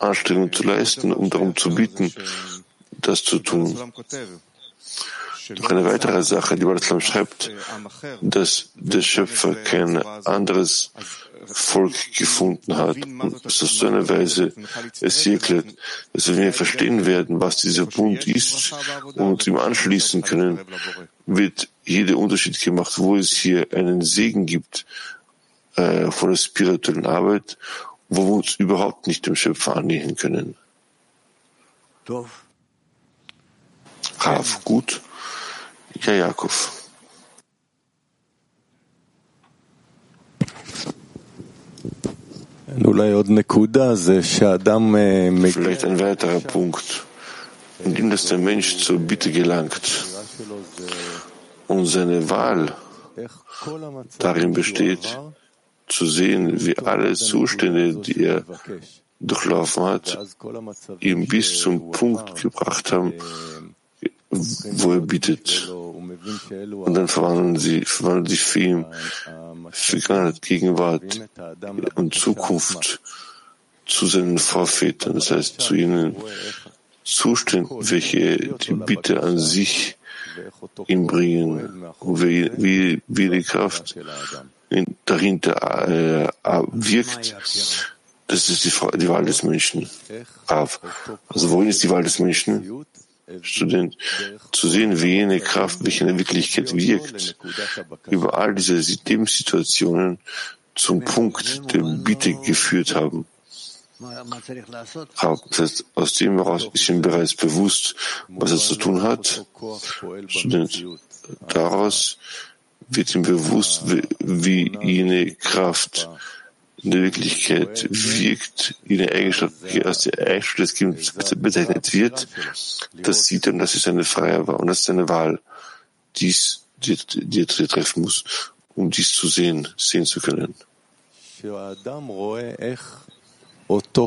Anstrengung zu leisten, um darum zu bieten, das zu tun. Noch eine weitere Sache, die Baratlam schreibt, dass der Schöpfer kein anderes Volk gefunden hat und dass auf so eine Weise es hier erklärt, dass wir verstehen werden, was dieser Bund ist und ihm anschließen können, wird jeder Unterschied gemacht, wo es hier einen Segen gibt äh, von der spirituellen Arbeit wo wir uns überhaupt nicht dem Schöpfer annähern können. Rav, gut. Ja, Jakob. Vielleicht ein weiterer Punkt, in dem dass der Mensch zur Bitte gelangt und seine Wahl darin besteht, zu sehen, wie alle Zustände, die er durchlaufen hat, ihn bis zum Punkt gebracht haben, wo er bittet. Und dann verwandeln sie, verwandeln sich für ihn Vergangenheit, Gegenwart und Zukunft zu seinen Vorvätern, das heißt zu ihnen Zuständen, welche die Bitte an sich ihm bringen, wie, wie, wie die Kraft dahinter äh, wirkt. Das ist die, die Wahl des Menschen. Also wohin ist die Wahl des Menschen? Student, zu sehen, wie jene Kraft, welche in der Wirklichkeit wirkt, über all diese Lebenssituationen zum Punkt der Bitte geführt haben. Das heißt, aus dem heraus ist ihm bereits bewusst, was er zu tun hat. Student, daraus wird ihm bewusst, wie jene Kraft in der Wirklichkeit wirkt, jene Eigenschaft, die als die Eigenschaft des Kindes bezeichnet wird, das sieht er und das ist eine freie Wahl und das ist eine Wahl, dies, die, die er treffen muss, um dies zu sehen, sehen zu können.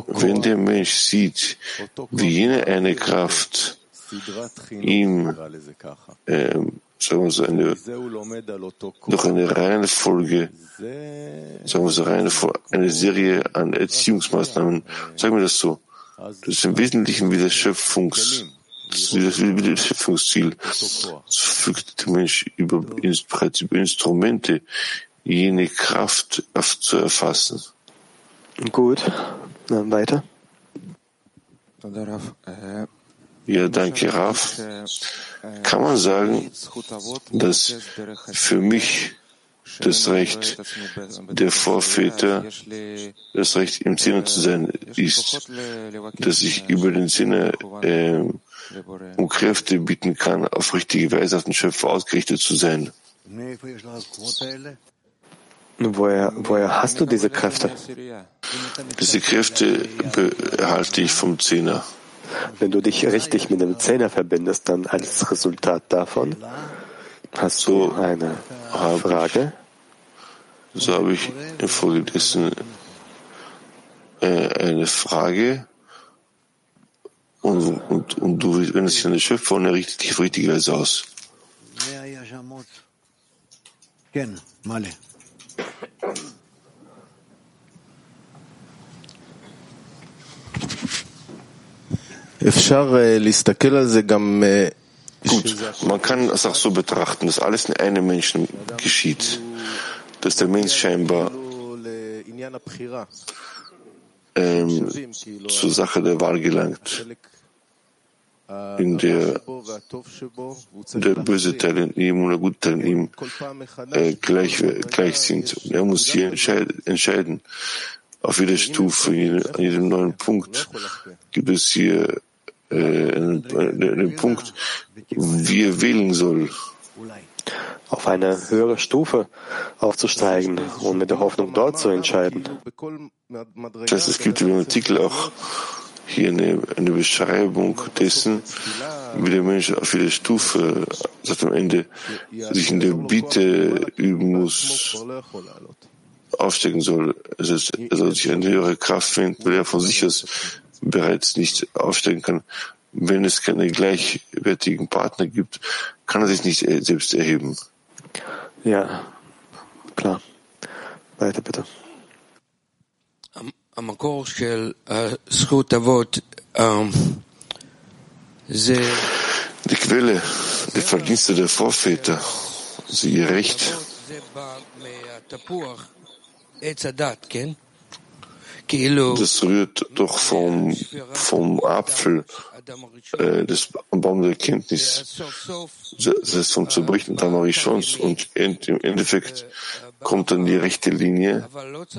Wenn der Mensch sieht, wie jene eine Kraft ihm ähm, sagen wir so eine, durch eine Reihenfolge, sagen wir so eine, eine Serie an Erziehungsmaßnahmen, sagen wir das so, das ist im Wesentlichen wie das Schöpfungs, wie das Schöpfungsziel. So fügt der Mensch über, bereits über Instrumente jene Kraft zu erfassen. Gut, dann weiter. Ja, danke, Raf. Kann man sagen, dass für mich das Recht der Vorväter, das Recht im Sinne zu sein, ist, dass ich über den Sinne äh, um Kräfte bieten kann, auf richtige Weise auf den Schöpfer ausgerichtet zu sein. Woher, woher hast du diese Kräfte? Diese Kräfte erhalte ich vom Zehner. Wenn du dich richtig mit dem Zehner verbindest, dann als Resultat davon hast du eine Frage. So habe ich infolgedessen äh, eine Frage und, und, und du wendest dich an den Schöpfer und er richtet dich auf richtige Weise aus. Gut, man kann es auch so betrachten, dass alles in einem Menschen geschieht, dass der Mensch scheinbar ähm, zur Sache der Wahl gelangt, in der der böse Teil in ihm und der gute Teil in ihm äh, gleich, gleich sind. Und er muss hier entscheiden. Auf jeder Stufe, an jedem neuen Punkt gibt es hier äh, den Punkt, wie er wählen soll. Auf eine höhere Stufe aufzusteigen und mit der Hoffnung dort zu entscheiden. Das es gibt im Artikel auch hier eine, eine Beschreibung dessen, wie der Mensch auf jeder Stufe, sagt am Ende, sich in der Bitte üben muss, aufsteigen soll. Also er soll sich eine höhere Kraft finden, weil er von sich aus bereits nicht aufsteigen kann. Wenn es keine gleichwertigen Partner gibt, kann er sich nicht selbst erheben. Ja, klar. Weiter bitte. Die Quelle der Verdienste der Vorväter, sie ihr Recht, das rührt doch vom, vom Apfel äh, des Baum der Erkenntnis, das heißt vom Zerbrechen Tamarishons und im Endeffekt kommt dann die rechte Linie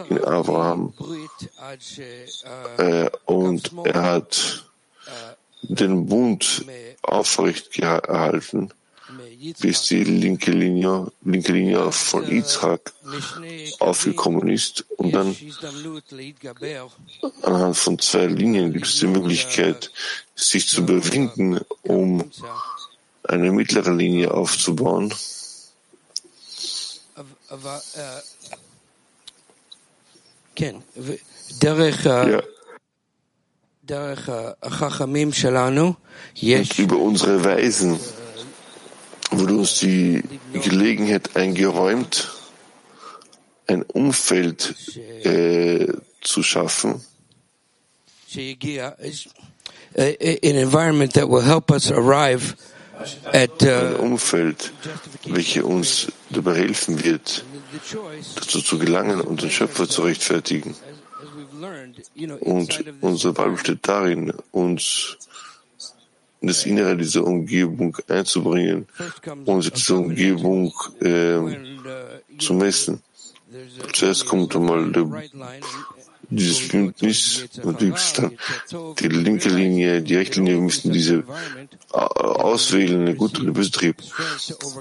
in Abraham. Äh, und er hat den Bund aufrecht gehalten bis die linke Linie, linke Linie von Yitzhak aufgekommen ist. Und dann anhand von zwei Linien gibt es die Möglichkeit, sich zu überwinden, um eine mittlere Linie aufzubauen. Ja. Und über unsere Weisen wurde uns die Gelegenheit eingeräumt, ein Umfeld äh, zu schaffen, ein Umfeld, welches uns dabei helfen wird, dazu zu gelangen und den Schöpfer zu rechtfertigen. Und unsere Wahl besteht darin, uns das Innere dieser Umgebung einzubringen, uns diese Umgebung äh, zu messen. Zuerst kommt einmal der, dieses Bündnis und dann die linke Linie, die rechte Linie, wir müssen diese auswählen, eine gute oder böse Trieb.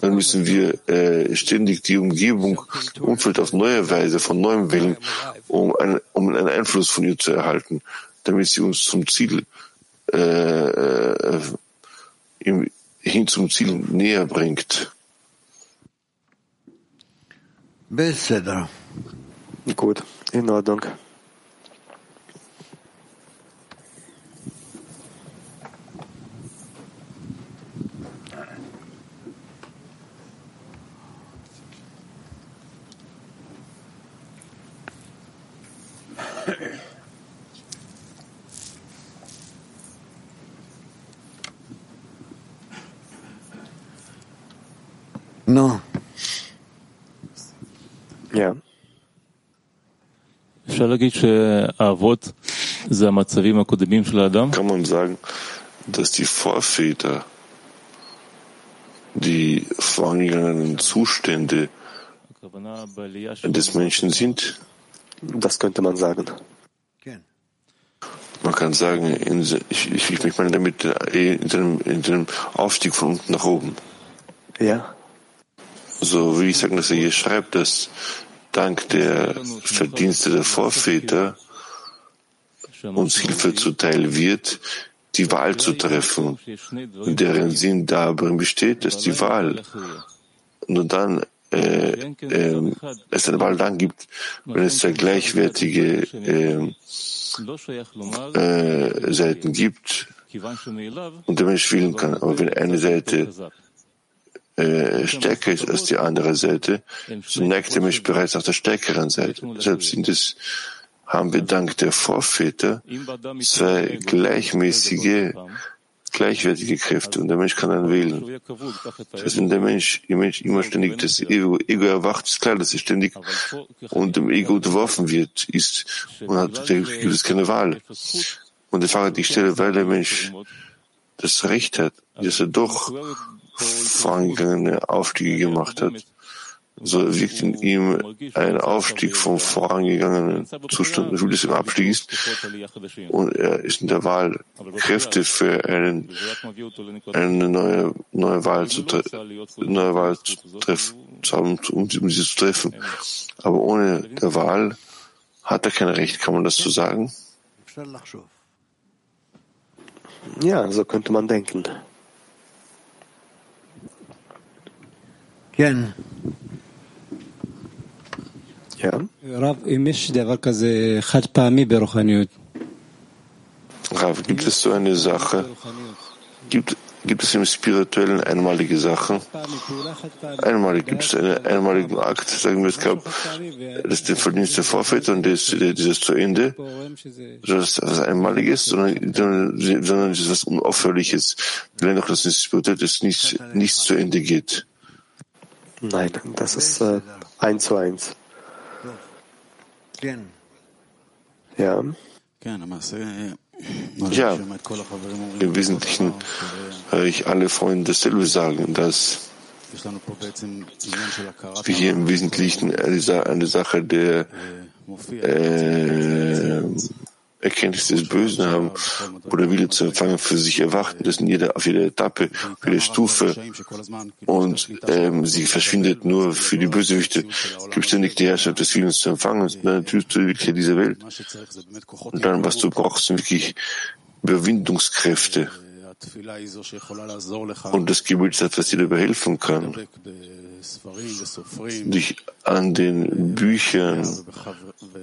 Dann müssen wir äh, ständig die Umgebung, Umfeld auf neue Weise, von neuem wählen, um, ein, um einen Einfluss von ihr zu erhalten, damit sie uns zum Ziel äh, äh, hin zum Ziel näher bringt. Gut, in Ordnung. Kann man sagen, dass die Vorväter die vorangegangenen Zustände des Menschen sind? Das könnte man sagen. Man kann sagen, in, ich, ich, ich meine damit äh, in dem, in dem Aufstieg von unten nach oben. Ja. So will ich sagen, dass er hier schreibt, dass dank der Verdienste der Vorväter uns Hilfe zuteil wird, die Wahl zu treffen, deren Sinn darin besteht, dass die Wahl nur dann äh, äh, es eine Wahl dann gibt, wenn es zwei gleichwertige äh, äh, Seiten gibt und der Mensch wählen kann. Aber wenn eine Seite äh, stärker ist als die andere Seite, so neigt der Mensch bereits nach der stärkeren Seite. Deshalb sind es, haben wir dank der Vorväter zwei gleichmäßige, gleichwertige Kräfte und der Mensch kann dann wählen. Das heißt, wenn der Mensch, der Mensch immer ständig das Ego, Ego erwacht, ist klar, dass er ständig und dem Ego unterworfen wird, ist und hat, gibt es keine Wahl. Und der Fahrer die Stelle, weil der Mensch das Recht hat, dass er doch vorangegangene Aufstiege gemacht hat. So wirkt in ihm ein Aufstieg vom vorangegangenen Zustand, es im Abstieg ist, und er ist in der Wahl Kräfte für einen, eine neue, neue Wahl zu, neue Wahl zu treffen, haben, um, um sie zu treffen. Aber ohne der Wahl hat er kein Recht, kann man das so sagen? Ja, so könnte man denken. Ja. Rav, gibt es so eine Sache? Gibt, gibt es im Spirituellen einmalige Sachen? Einmalig gibt es einen einmaligen Akt, sagen wir, es gab das ist der Verdienst der Vorväter und das, dieses zu Ende, das was Einmaliges, sondern, sondern das ist was Unaufhörliches. Wenn auch das Spirituelle nichts, nichts zu Ende geht. Nein, das ist äh, eins zu eins. Ja. Ja, im Wesentlichen höre ich alle Freunde dasselbe sagen, dass wir hier im Wesentlichen eine Sache der äh, Erkenntnis des Bösen haben oder Wille zu empfangen, für sich erwarten, das in jeder, auf jeder Etappe, auf jeder Stufe und ähm, sie verschwindet nur für die Bösewichte, gibt ständig die Herrschaft des Willens zu empfangen und dann tust du wirklich dieser Welt. Und dann, was du brauchst, sind wirklich Überwindungskräfte. Und das Gebet ist etwas, dir dabei helfen kann, dich an den Büchern,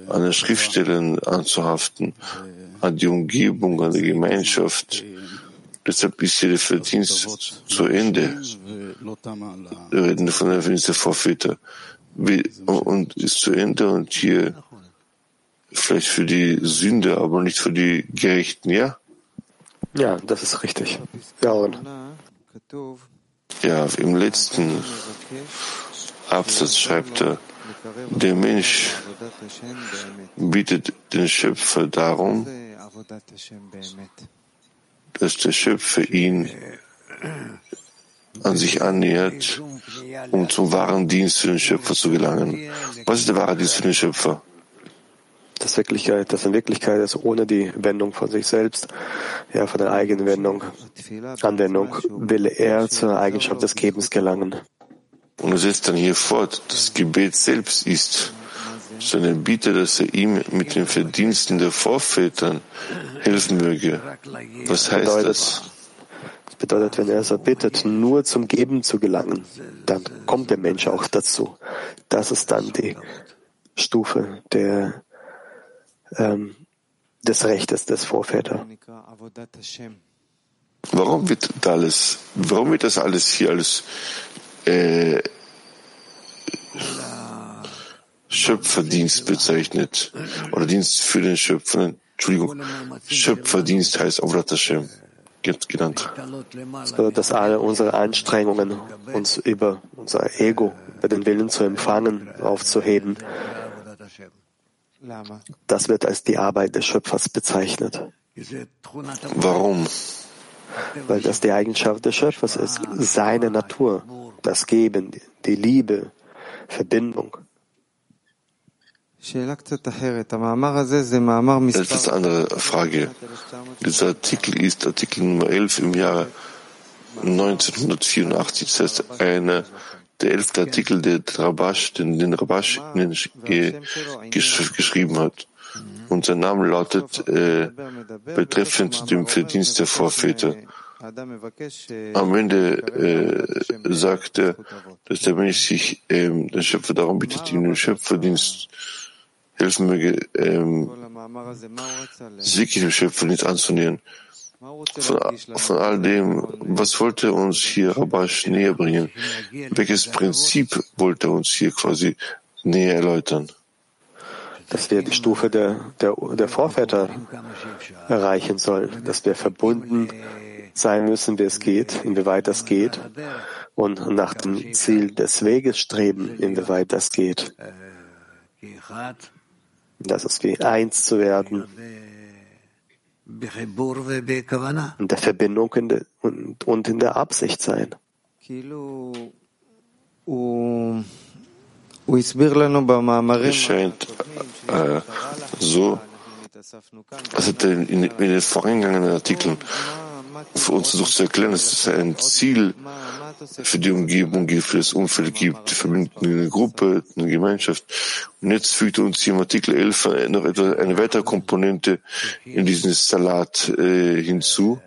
an den Schriftstellen anzuhaften, an die Umgebung, an die Gemeinschaft. Deshalb ist hier der Verdienst zu Ende. Wir reden von der Verdienst der Vorväter. Und ist zu Ende und hier vielleicht für die Sünde, aber nicht für die Gerechten, ja? Ja, das ist richtig. Ja, ja im letzten Absatz schreibt er, der Mensch bittet den Schöpfer darum, dass der Schöpfer ihn an sich annähert, um zum wahren Dienst für den Schöpfer zu gelangen. Was ist der wahre Dienst für den Schöpfer? Das Wirklichkeit, das in Wirklichkeit ist ohne die Wendung von sich selbst, ja, von der eigenen Wendung, Anwendung, will er zur Eigenschaft des Gebens gelangen. Und er setzt dann hier fort, das Gebet selbst ist, sondern bitte, dass er ihm mit den Verdiensten der Vorvätern helfen möge. Was heißt bedeutet, das? Das bedeutet, wenn er so bittet, nur zum Geben zu gelangen, dann kommt der Mensch auch dazu. Das ist dann die Stufe der ähm, des Rechtes des Vorväter. Warum wird da alles, warum wird das alles hier als äh, Schöpferdienst bezeichnet? Oder Dienst für den Schöpfer? Entschuldigung, Schöpferdienst heißt Avrat Hashem genannt. Bedeutet, dass alle unsere Anstrengungen, uns über unser Ego, über den Willen zu empfangen, aufzuheben, das wird als die Arbeit des Schöpfers bezeichnet. Warum? Weil das die Eigenschaft des Schöpfers ist, seine Natur, das Geben, die Liebe, Verbindung. Das ist eine andere Frage. Dieser Artikel ist Artikel Nummer 11 im Jahre 1984. Das heißt, einer der elfte Artikel, der Rabash, den, den Rabash gesch geschrieben hat. Und sein Name lautet äh, betreffend dem Verdienst der Vorväter. Am Ende äh, sagt er, dass der Mensch sich ähm, den Schöpfer darum bittet, ihm den Schöpferdienst helfen möge, ähm, sich dem Schöpferdienst anzunähern. Von, von all dem, was wollte uns hier Rabash näher bringen? Welches Prinzip wollte uns hier quasi näher erläutern? Dass wir die Stufe der, der, der Vorväter erreichen sollen, dass wir verbunden sein müssen, wie es geht, inwieweit das geht, und nach dem Ziel des Weges streben, inwieweit das geht. Das ist wie eins zu werden in der Verbindung in der, und, und in der Absicht sein. Es scheint äh, so, als hätte in, in den vorangegangenen Artikeln für uns versucht zu erklären, dass es ein Ziel für die Umgebung gibt, für das Umfeld gibt, die eine Gruppe, eine Gemeinschaft. Und jetzt fügt uns hier im Artikel 11 noch etwas, eine weitere Komponente in diesen Salat äh, hinzu.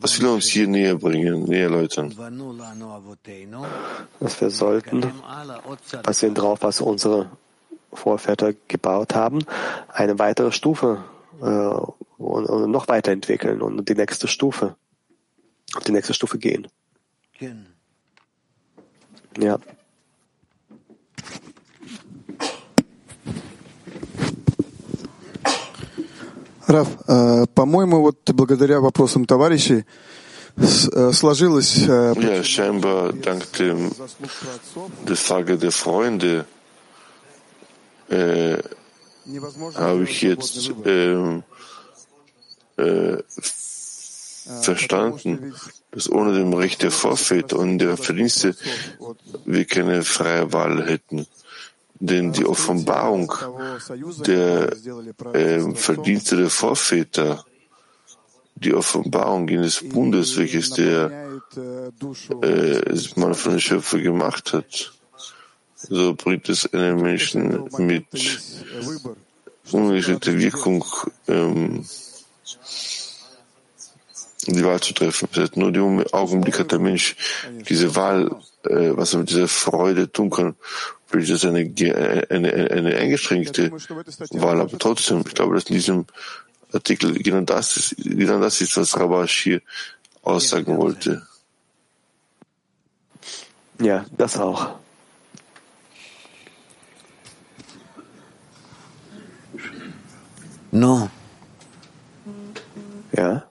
Was will er uns hier näher bringen, näher erläutern? Was wir sollten, basierend darauf, was unsere Vorväter gebaut haben, eine weitere Stufe äh, und, und noch weiterentwickeln und die nächste Stufe, auf die nächste Stufe gehen. Ja. Раф, по-моему, вот благодаря вопросам товарищей сложилось... Ja, scheinbar dank dem, der Frage der Freunde äh, habe ich jetzt äh, äh, verstanden, dass ohne dem Recht der Vorväter und der Verdienste wir keine freie Wahl hätten. Denn die Offenbarung der äh, Verdienste der Vorväter, die Offenbarung jenes Bundes, welches der äh, Mann von der Schöpfer gemacht hat, so bringt es einen Menschen mit ungeschnittter Wirkung ähm, die Wahl zu treffen. Nur im Augenblick hat der Mensch diese Wahl, äh, was er mit dieser Freude tun kann. Vielleicht ist das eine, eine, eine eingeschränkte Wahl, aber trotzdem, ich glaube, dass in diesem Artikel genau das ist, genau das ist, was Rabash hier aussagen wollte. Ja, das auch. No. Ja?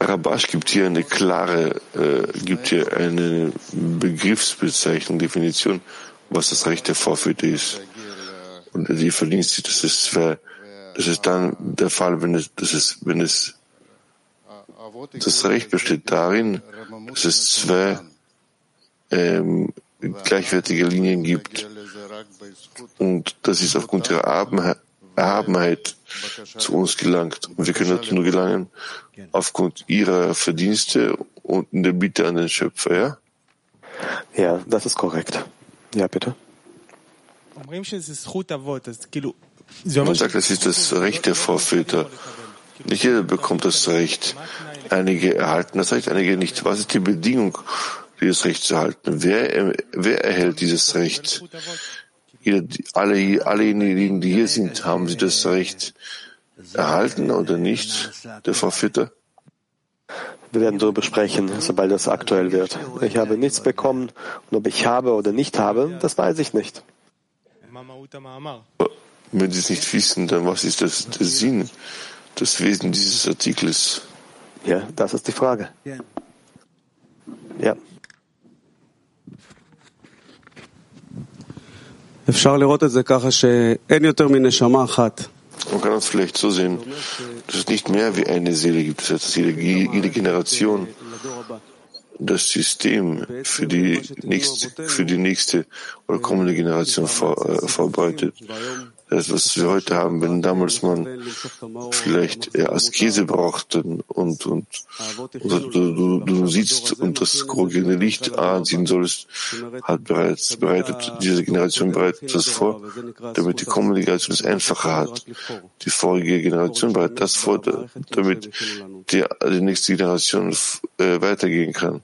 Rabash gibt hier eine klare, äh, gibt hier eine Begriffsbezeichnung, Definition, was das Recht der Vorführte ist. Und die verdient Verdienste, das ist, das ist dann der Fall, wenn es, das ist, wenn es, das Recht besteht darin, dass es zwei, ähm, gleichwertige Linien gibt und das ist aufgrund ihrer Erhabenheit zu uns gelangt. Und wir können dazu nur gelangen aufgrund ihrer Verdienste und in der Bitte an den Schöpfer, ja? Ja, das ist korrekt. Ja, bitte. Man sagt, das ist das Recht der Vorväter. Nicht jeder bekommt das Recht. Einige erhalten das Recht, einige nicht. Was ist die Bedingung, dieses Recht zu erhalten? Wer, wer erhält dieses Recht? Alle, allejenigen, die hier sind, haben sie das Recht erhalten oder nicht, der Vorväter? Wir werden darüber sprechen, sobald das aktuell wird. Ich habe nichts bekommen und ob ich habe oder nicht habe, das weiß ich nicht. Wenn Sie es nicht wissen, dann was ist das, der Sinn, das Wesen dieses Artikels? Ja, das ist die Frage. Ja. Man kann es vielleicht so sehen, dass es nicht mehr wie eine Seele gibt. Das heißt, dass jede, jede Generation das System für die nächste, für die nächste oder kommende Generation vor, äh, vorbereitet. Das, was wir heute haben, wenn damals man vielleicht eher Askese brauchte und, und, und du, du, du sitzt und das grüne Licht anziehen sollst, hat bereits bereitet, diese Generation bereitet das vor, damit die kommende Generation es einfacher hat. Die vorige Generation bereitet das vor, damit die, die nächste Generation äh, weitergehen kann.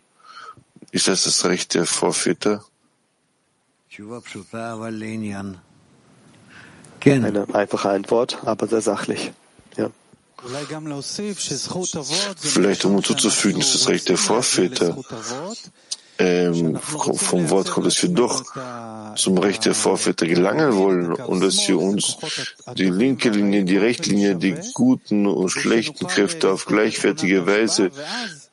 Ist das das Recht der Vorväter? Eine einfache Antwort, aber sehr sachlich. Ja. Vielleicht um hinzuzufügen, dass das Recht der Vorväter ähm, vom Wort kommt, dass wir doch zum Recht der Vorväter gelangen wollen und dass wir uns die linke Linie, die rechte Linie, die guten und schlechten Kräfte auf gleichwertige Weise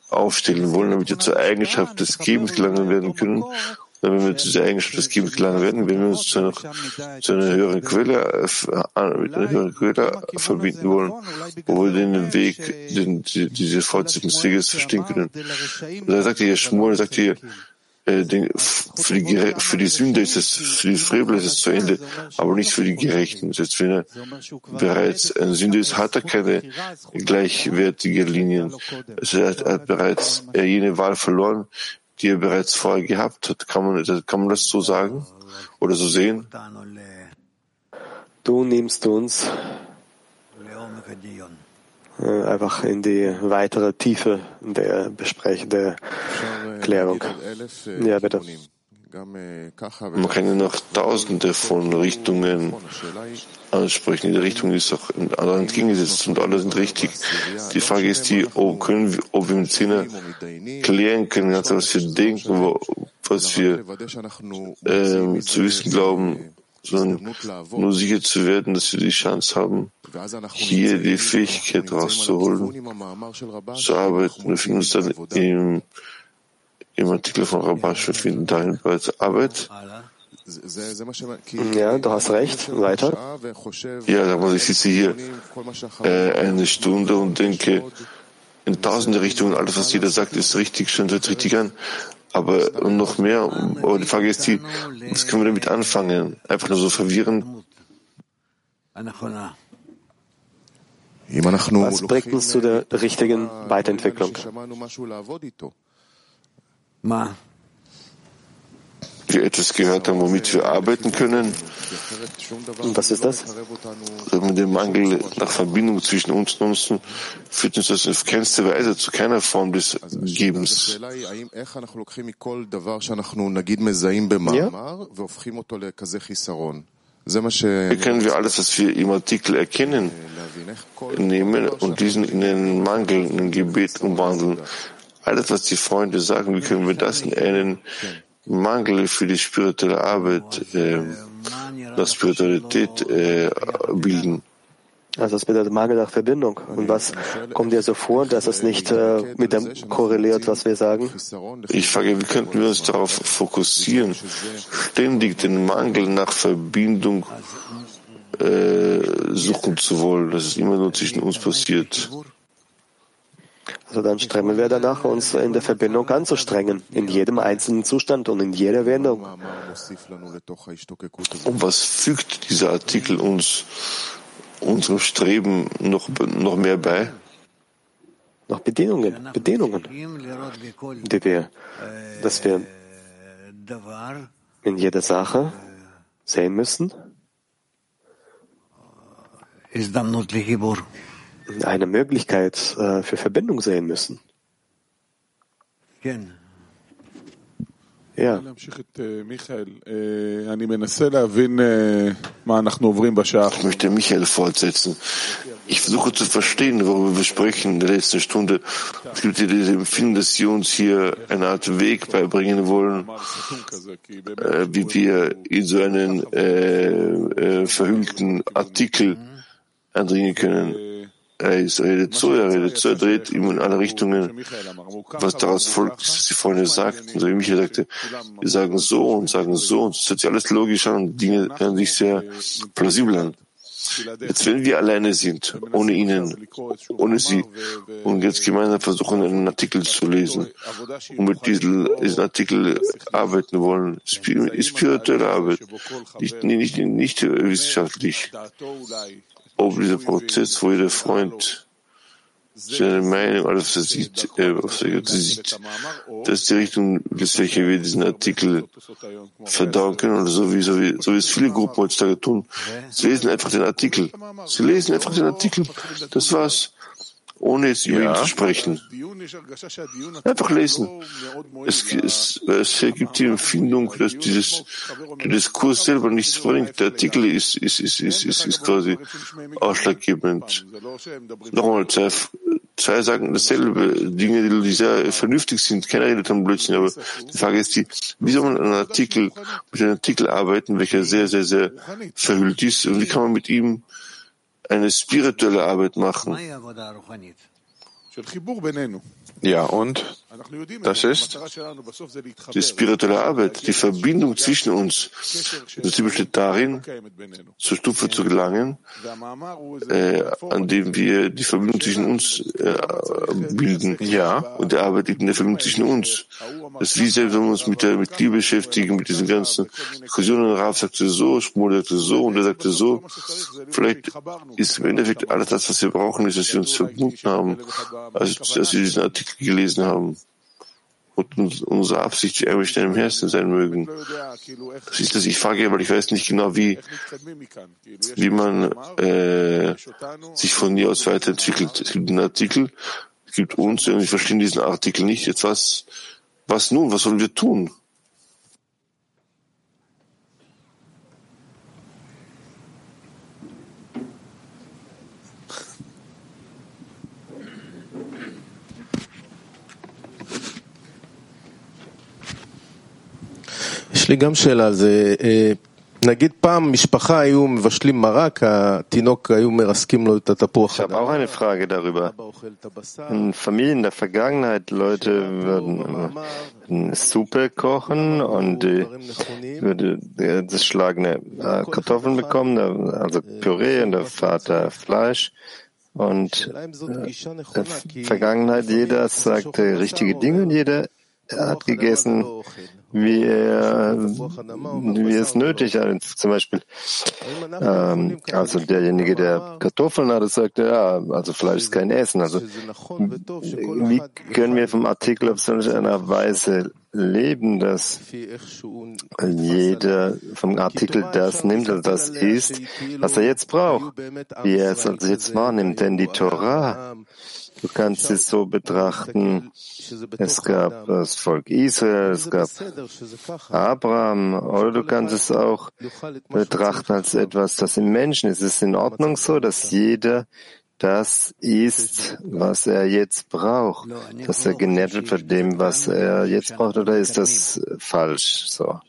aufstellen wollen, damit wir zur Eigenschaft des Gebens gelangen werden können. Wenn wir zu dieser Eigenschaft des Gebens gelangen werden, wenn wir uns zu einer, zu einer höheren Quelle, äh, mit einer höheren Quelle verbinden wollen, wo wir den Weg, den, die, diese Fortsetzung des verstehen können. Und da sagt hier Schmuel, sagt hier, äh, für, die, für die Sünde ist es, für die Frevel ist es zu Ende, aber nicht für die Gerechten. Heißt, wenn er bereits eine Sünde ist, hat er keine gleichwertige Linien. Also er, hat, hat bereits er jene Wahl verloren, die er bereits vorher gehabt hat. Kann man, kann man das so sagen oder so sehen? Du nimmst uns äh, einfach in die weitere Tiefe der Besprechung, der Klärung. Ja, bitte. Man kann ja noch tausende von Richtungen ansprechen. Die Richtung ist auch entgegengesetzt und alle sind richtig. Die Frage ist die, ob, können wir, ob wir mit Sinne klären können, was wir denken, was wir äh, zu wissen glauben, sondern nur sicher zu werden, dass wir die Chance haben, hier die Fähigkeit rauszuholen, zu arbeiten. Wir finden uns dann im, im Artikel von Rabash, wir finden dahin bereits Arbeit. Ja, du hast recht. Weiter. Ja, aber ich sitze hier äh, eine Stunde und denke in tausende Richtungen, alles, was jeder sagt, ist richtig, schön, hört richtig an. Aber noch mehr, aber die Frage ist die, was können wir damit anfangen? Einfach nur so verwirren? Was bringt uns zu der richtigen Weiterentwicklung? Wir etwas gehört haben, womit wir arbeiten können. Was ist das? Mit dem Mangel nach Verbindung zwischen uns und uns führt uns das auf keinste Weise zu keiner Form des Gebens. Ja? Wie können wir alles, was wir im Artikel erkennen, nehmen und diesen in einen Mangel, in ein Gebet umwandeln? Alles, was die Freunde sagen, wie können wir das in einen Mangel für die spirituelle Arbeit, äh, nach Spiritualität äh, bilden? Also das bedeutet Mangel nach Verbindung. Und was kommt dir so vor, dass es nicht äh, mit dem korreliert, was wir sagen? Ich frage, wie könnten wir uns darauf fokussieren, ständig den Mangel nach Verbindung äh, suchen zu wollen, dass es immer nur zwischen uns passiert? Also dann strengen wir danach, uns in der Verbindung anzustrengen, in jedem einzelnen Zustand und in jeder Wendung. Und was fügt dieser Artikel uns, unserem Streben noch, noch mehr bei? Noch Bedingungen, Bedingungen, die wir, dass wir in jeder Sache sehen müssen, eine Möglichkeit äh, für Verbindung sehen müssen. Ja. Ich möchte Michael fortsetzen. Ich versuche zu verstehen, worüber wir sprechen in der letzten Stunde. Es gibt hier diese Empfindung, dass Sie uns hier eine Art Weg beibringen wollen, äh, wie wir in so einen äh, äh, verhüllten Artikel eindringen können. Er ist, redet so, er redet so, er dreht ihm in alle Richtungen. Was daraus folgt, ist, was die Freunde sagten. So wie Michael sagte, wir sagen so und sagen so und es hört sich alles logisch an und Dinge hören sich sehr plausibel an. Jetzt, wenn wir alleine sind, ohne ihnen, ohne sie, und jetzt gemeinsam versuchen, einen Artikel zu lesen und mit diesem, diesem Artikel arbeiten wollen, spirituelle Arbeit, nicht, nicht, nicht wissenschaftlich, ob dieser Prozess, wo jeder Freund seine Meinung, alles was er sieht, äh, sieht, das ist die Richtung, bis welche wir diesen Artikel verdauen können, oder so wie, so wie, so wie es viele Gruppen heutzutage tun. Sie lesen einfach den Artikel. Sie lesen einfach den Artikel. Das war's ohne jetzt über ja. ihn zu sprechen. Einfach lesen. Es, es, es ergibt die Empfindung, dass dieses, der Diskurs selber nichts bringt. Der Artikel ist, ist, ist, ist, ist, ist quasi ausschlaggebend. Nochmal, zwei, zwei sagen dasselbe, Dinge, die sehr vernünftig sind. Keiner redet am Blödsinn, aber die Frage ist die, wie soll man einen Artikel, mit einem Artikel arbeiten, welcher sehr, sehr, sehr verhüllt ist, und wie kann man mit ihm eine spirituelle Arbeit machen. Ja, und das ist die spirituelle Arbeit, die Verbindung zwischen uns. Sie besteht darin, zur Stufe zu gelangen, äh, an dem wir die Verbindung zwischen uns äh, bilden. Ja. Und der Arbeit liegt in der Verbindung zwischen uns. Das ist wie selbst, wenn wir uns mit der mit Liebe beschäftigen, mit diesen ganzen Diskussionen. Rav sagte so, Schmuel sagte so und er sagte so. Vielleicht ist im Endeffekt alles das, was wir brauchen, ist, dass wir uns verbunden haben, also dass wir diesen Artikel gelesen haben und unsere Absicht in deinem Herzen sein mögen. Das ist das, ich frage, weil ich weiß nicht genau, wie, wie man äh, sich von hier aus weiterentwickelt. Es gibt einen Artikel, es gibt uns, und ich verstehe diesen Artikel nicht. Jetzt was, was nun? Was sollen wir tun? לי גם שאלה על זה. נגיד פעם משפחה היו מבשלים מרק, התינוק היו מרסקים לו את התפוח. Ich habe auch eine Frage darüber. In Familien der Vergangenheit, Leute würden eine Suppe kochen und die würde das schlagene Kartoffeln bekommen, also Püree und der Vater Fleisch. Und in der Vergangenheit jeder sagte richtige Dinge und jeder er hat gegessen, wie er, wie es nötig hat. Zum Beispiel, ähm, also derjenige, der Kartoffeln hatte, sagte, ja, also Fleisch ist kein Essen. Also, wie können wir vom Artikel auf solche einer Weise leben, dass jeder vom Artikel das nimmt, also das ist, was er jetzt braucht, wie er es also jetzt wahrnimmt. Denn die Torah, du kannst es so betrachten, es gab das Volk Israel, es gab Abraham, oder du kannst es auch betrachten als etwas, das im Menschen ist. Es ist in Ordnung so, dass jeder das ist, was er jetzt braucht, dass er genährt wird von dem, was er jetzt braucht, oder ist das falsch? So.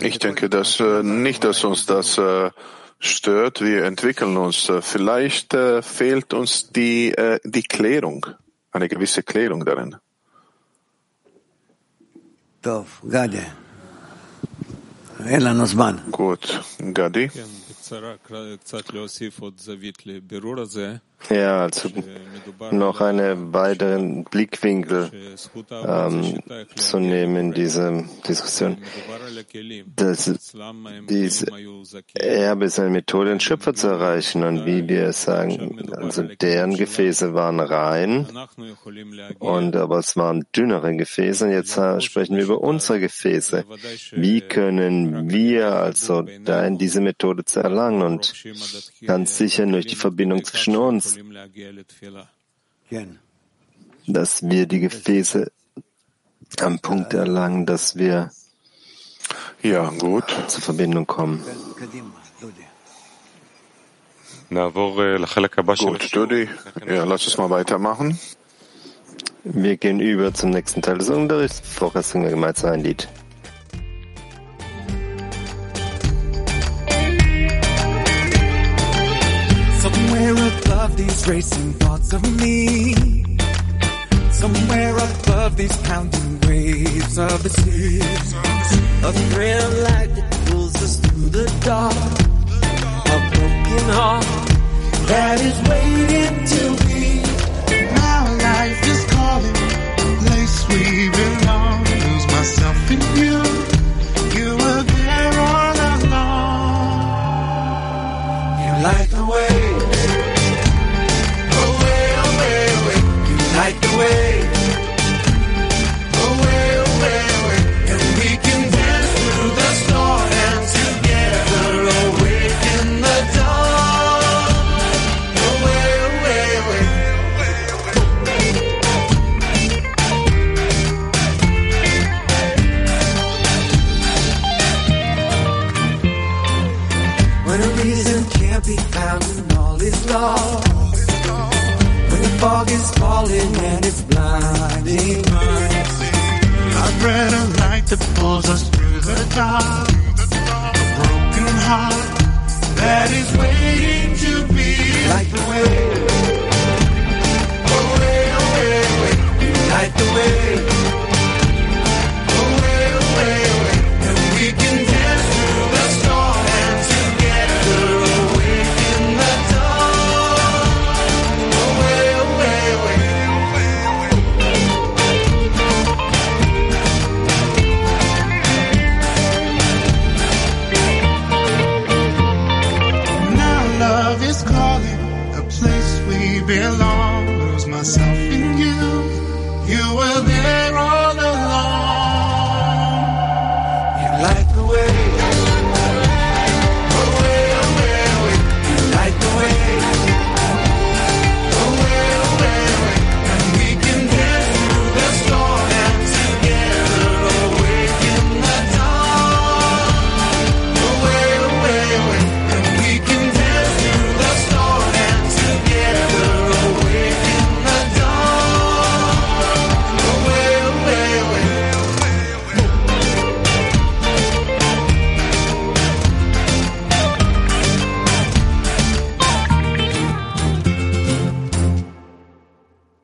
Ich denke, dass äh, nicht, dass uns das äh, stört. Wir entwickeln uns. Äh, vielleicht äh, fehlt uns die, äh, die Klärung, eine gewisse Klärung darin. Gut, Gadi. Ja, also noch einen weiteren Blickwinkel ähm, zu nehmen in diese Diskussion. Das, diese Erbe ist eine Methode, den Schöpfer zu erreichen. Und wie wir sagen, also deren Gefäße waren rein, und aber es waren dünnere Gefäße. Und jetzt sprechen wir über unsere Gefäße. Wie können wir also da in diese Methode zu erlangen? Und ganz sicher durch die Verbindung zwischen uns dass wir die Gefäße am Punkt erlangen, dass wir ja, gut. zur Verbindung kommen. Gut, Dodi, ja, lass uns mal weitermachen. Wir gehen über zum nächsten Teil des Unterrichts. Vorher singen wir gemeinsam ein Lied. Above these racing thoughts of me. Somewhere above these pounding waves of the sea. A of light that pulls us through the dark. A broken heart that is waiting to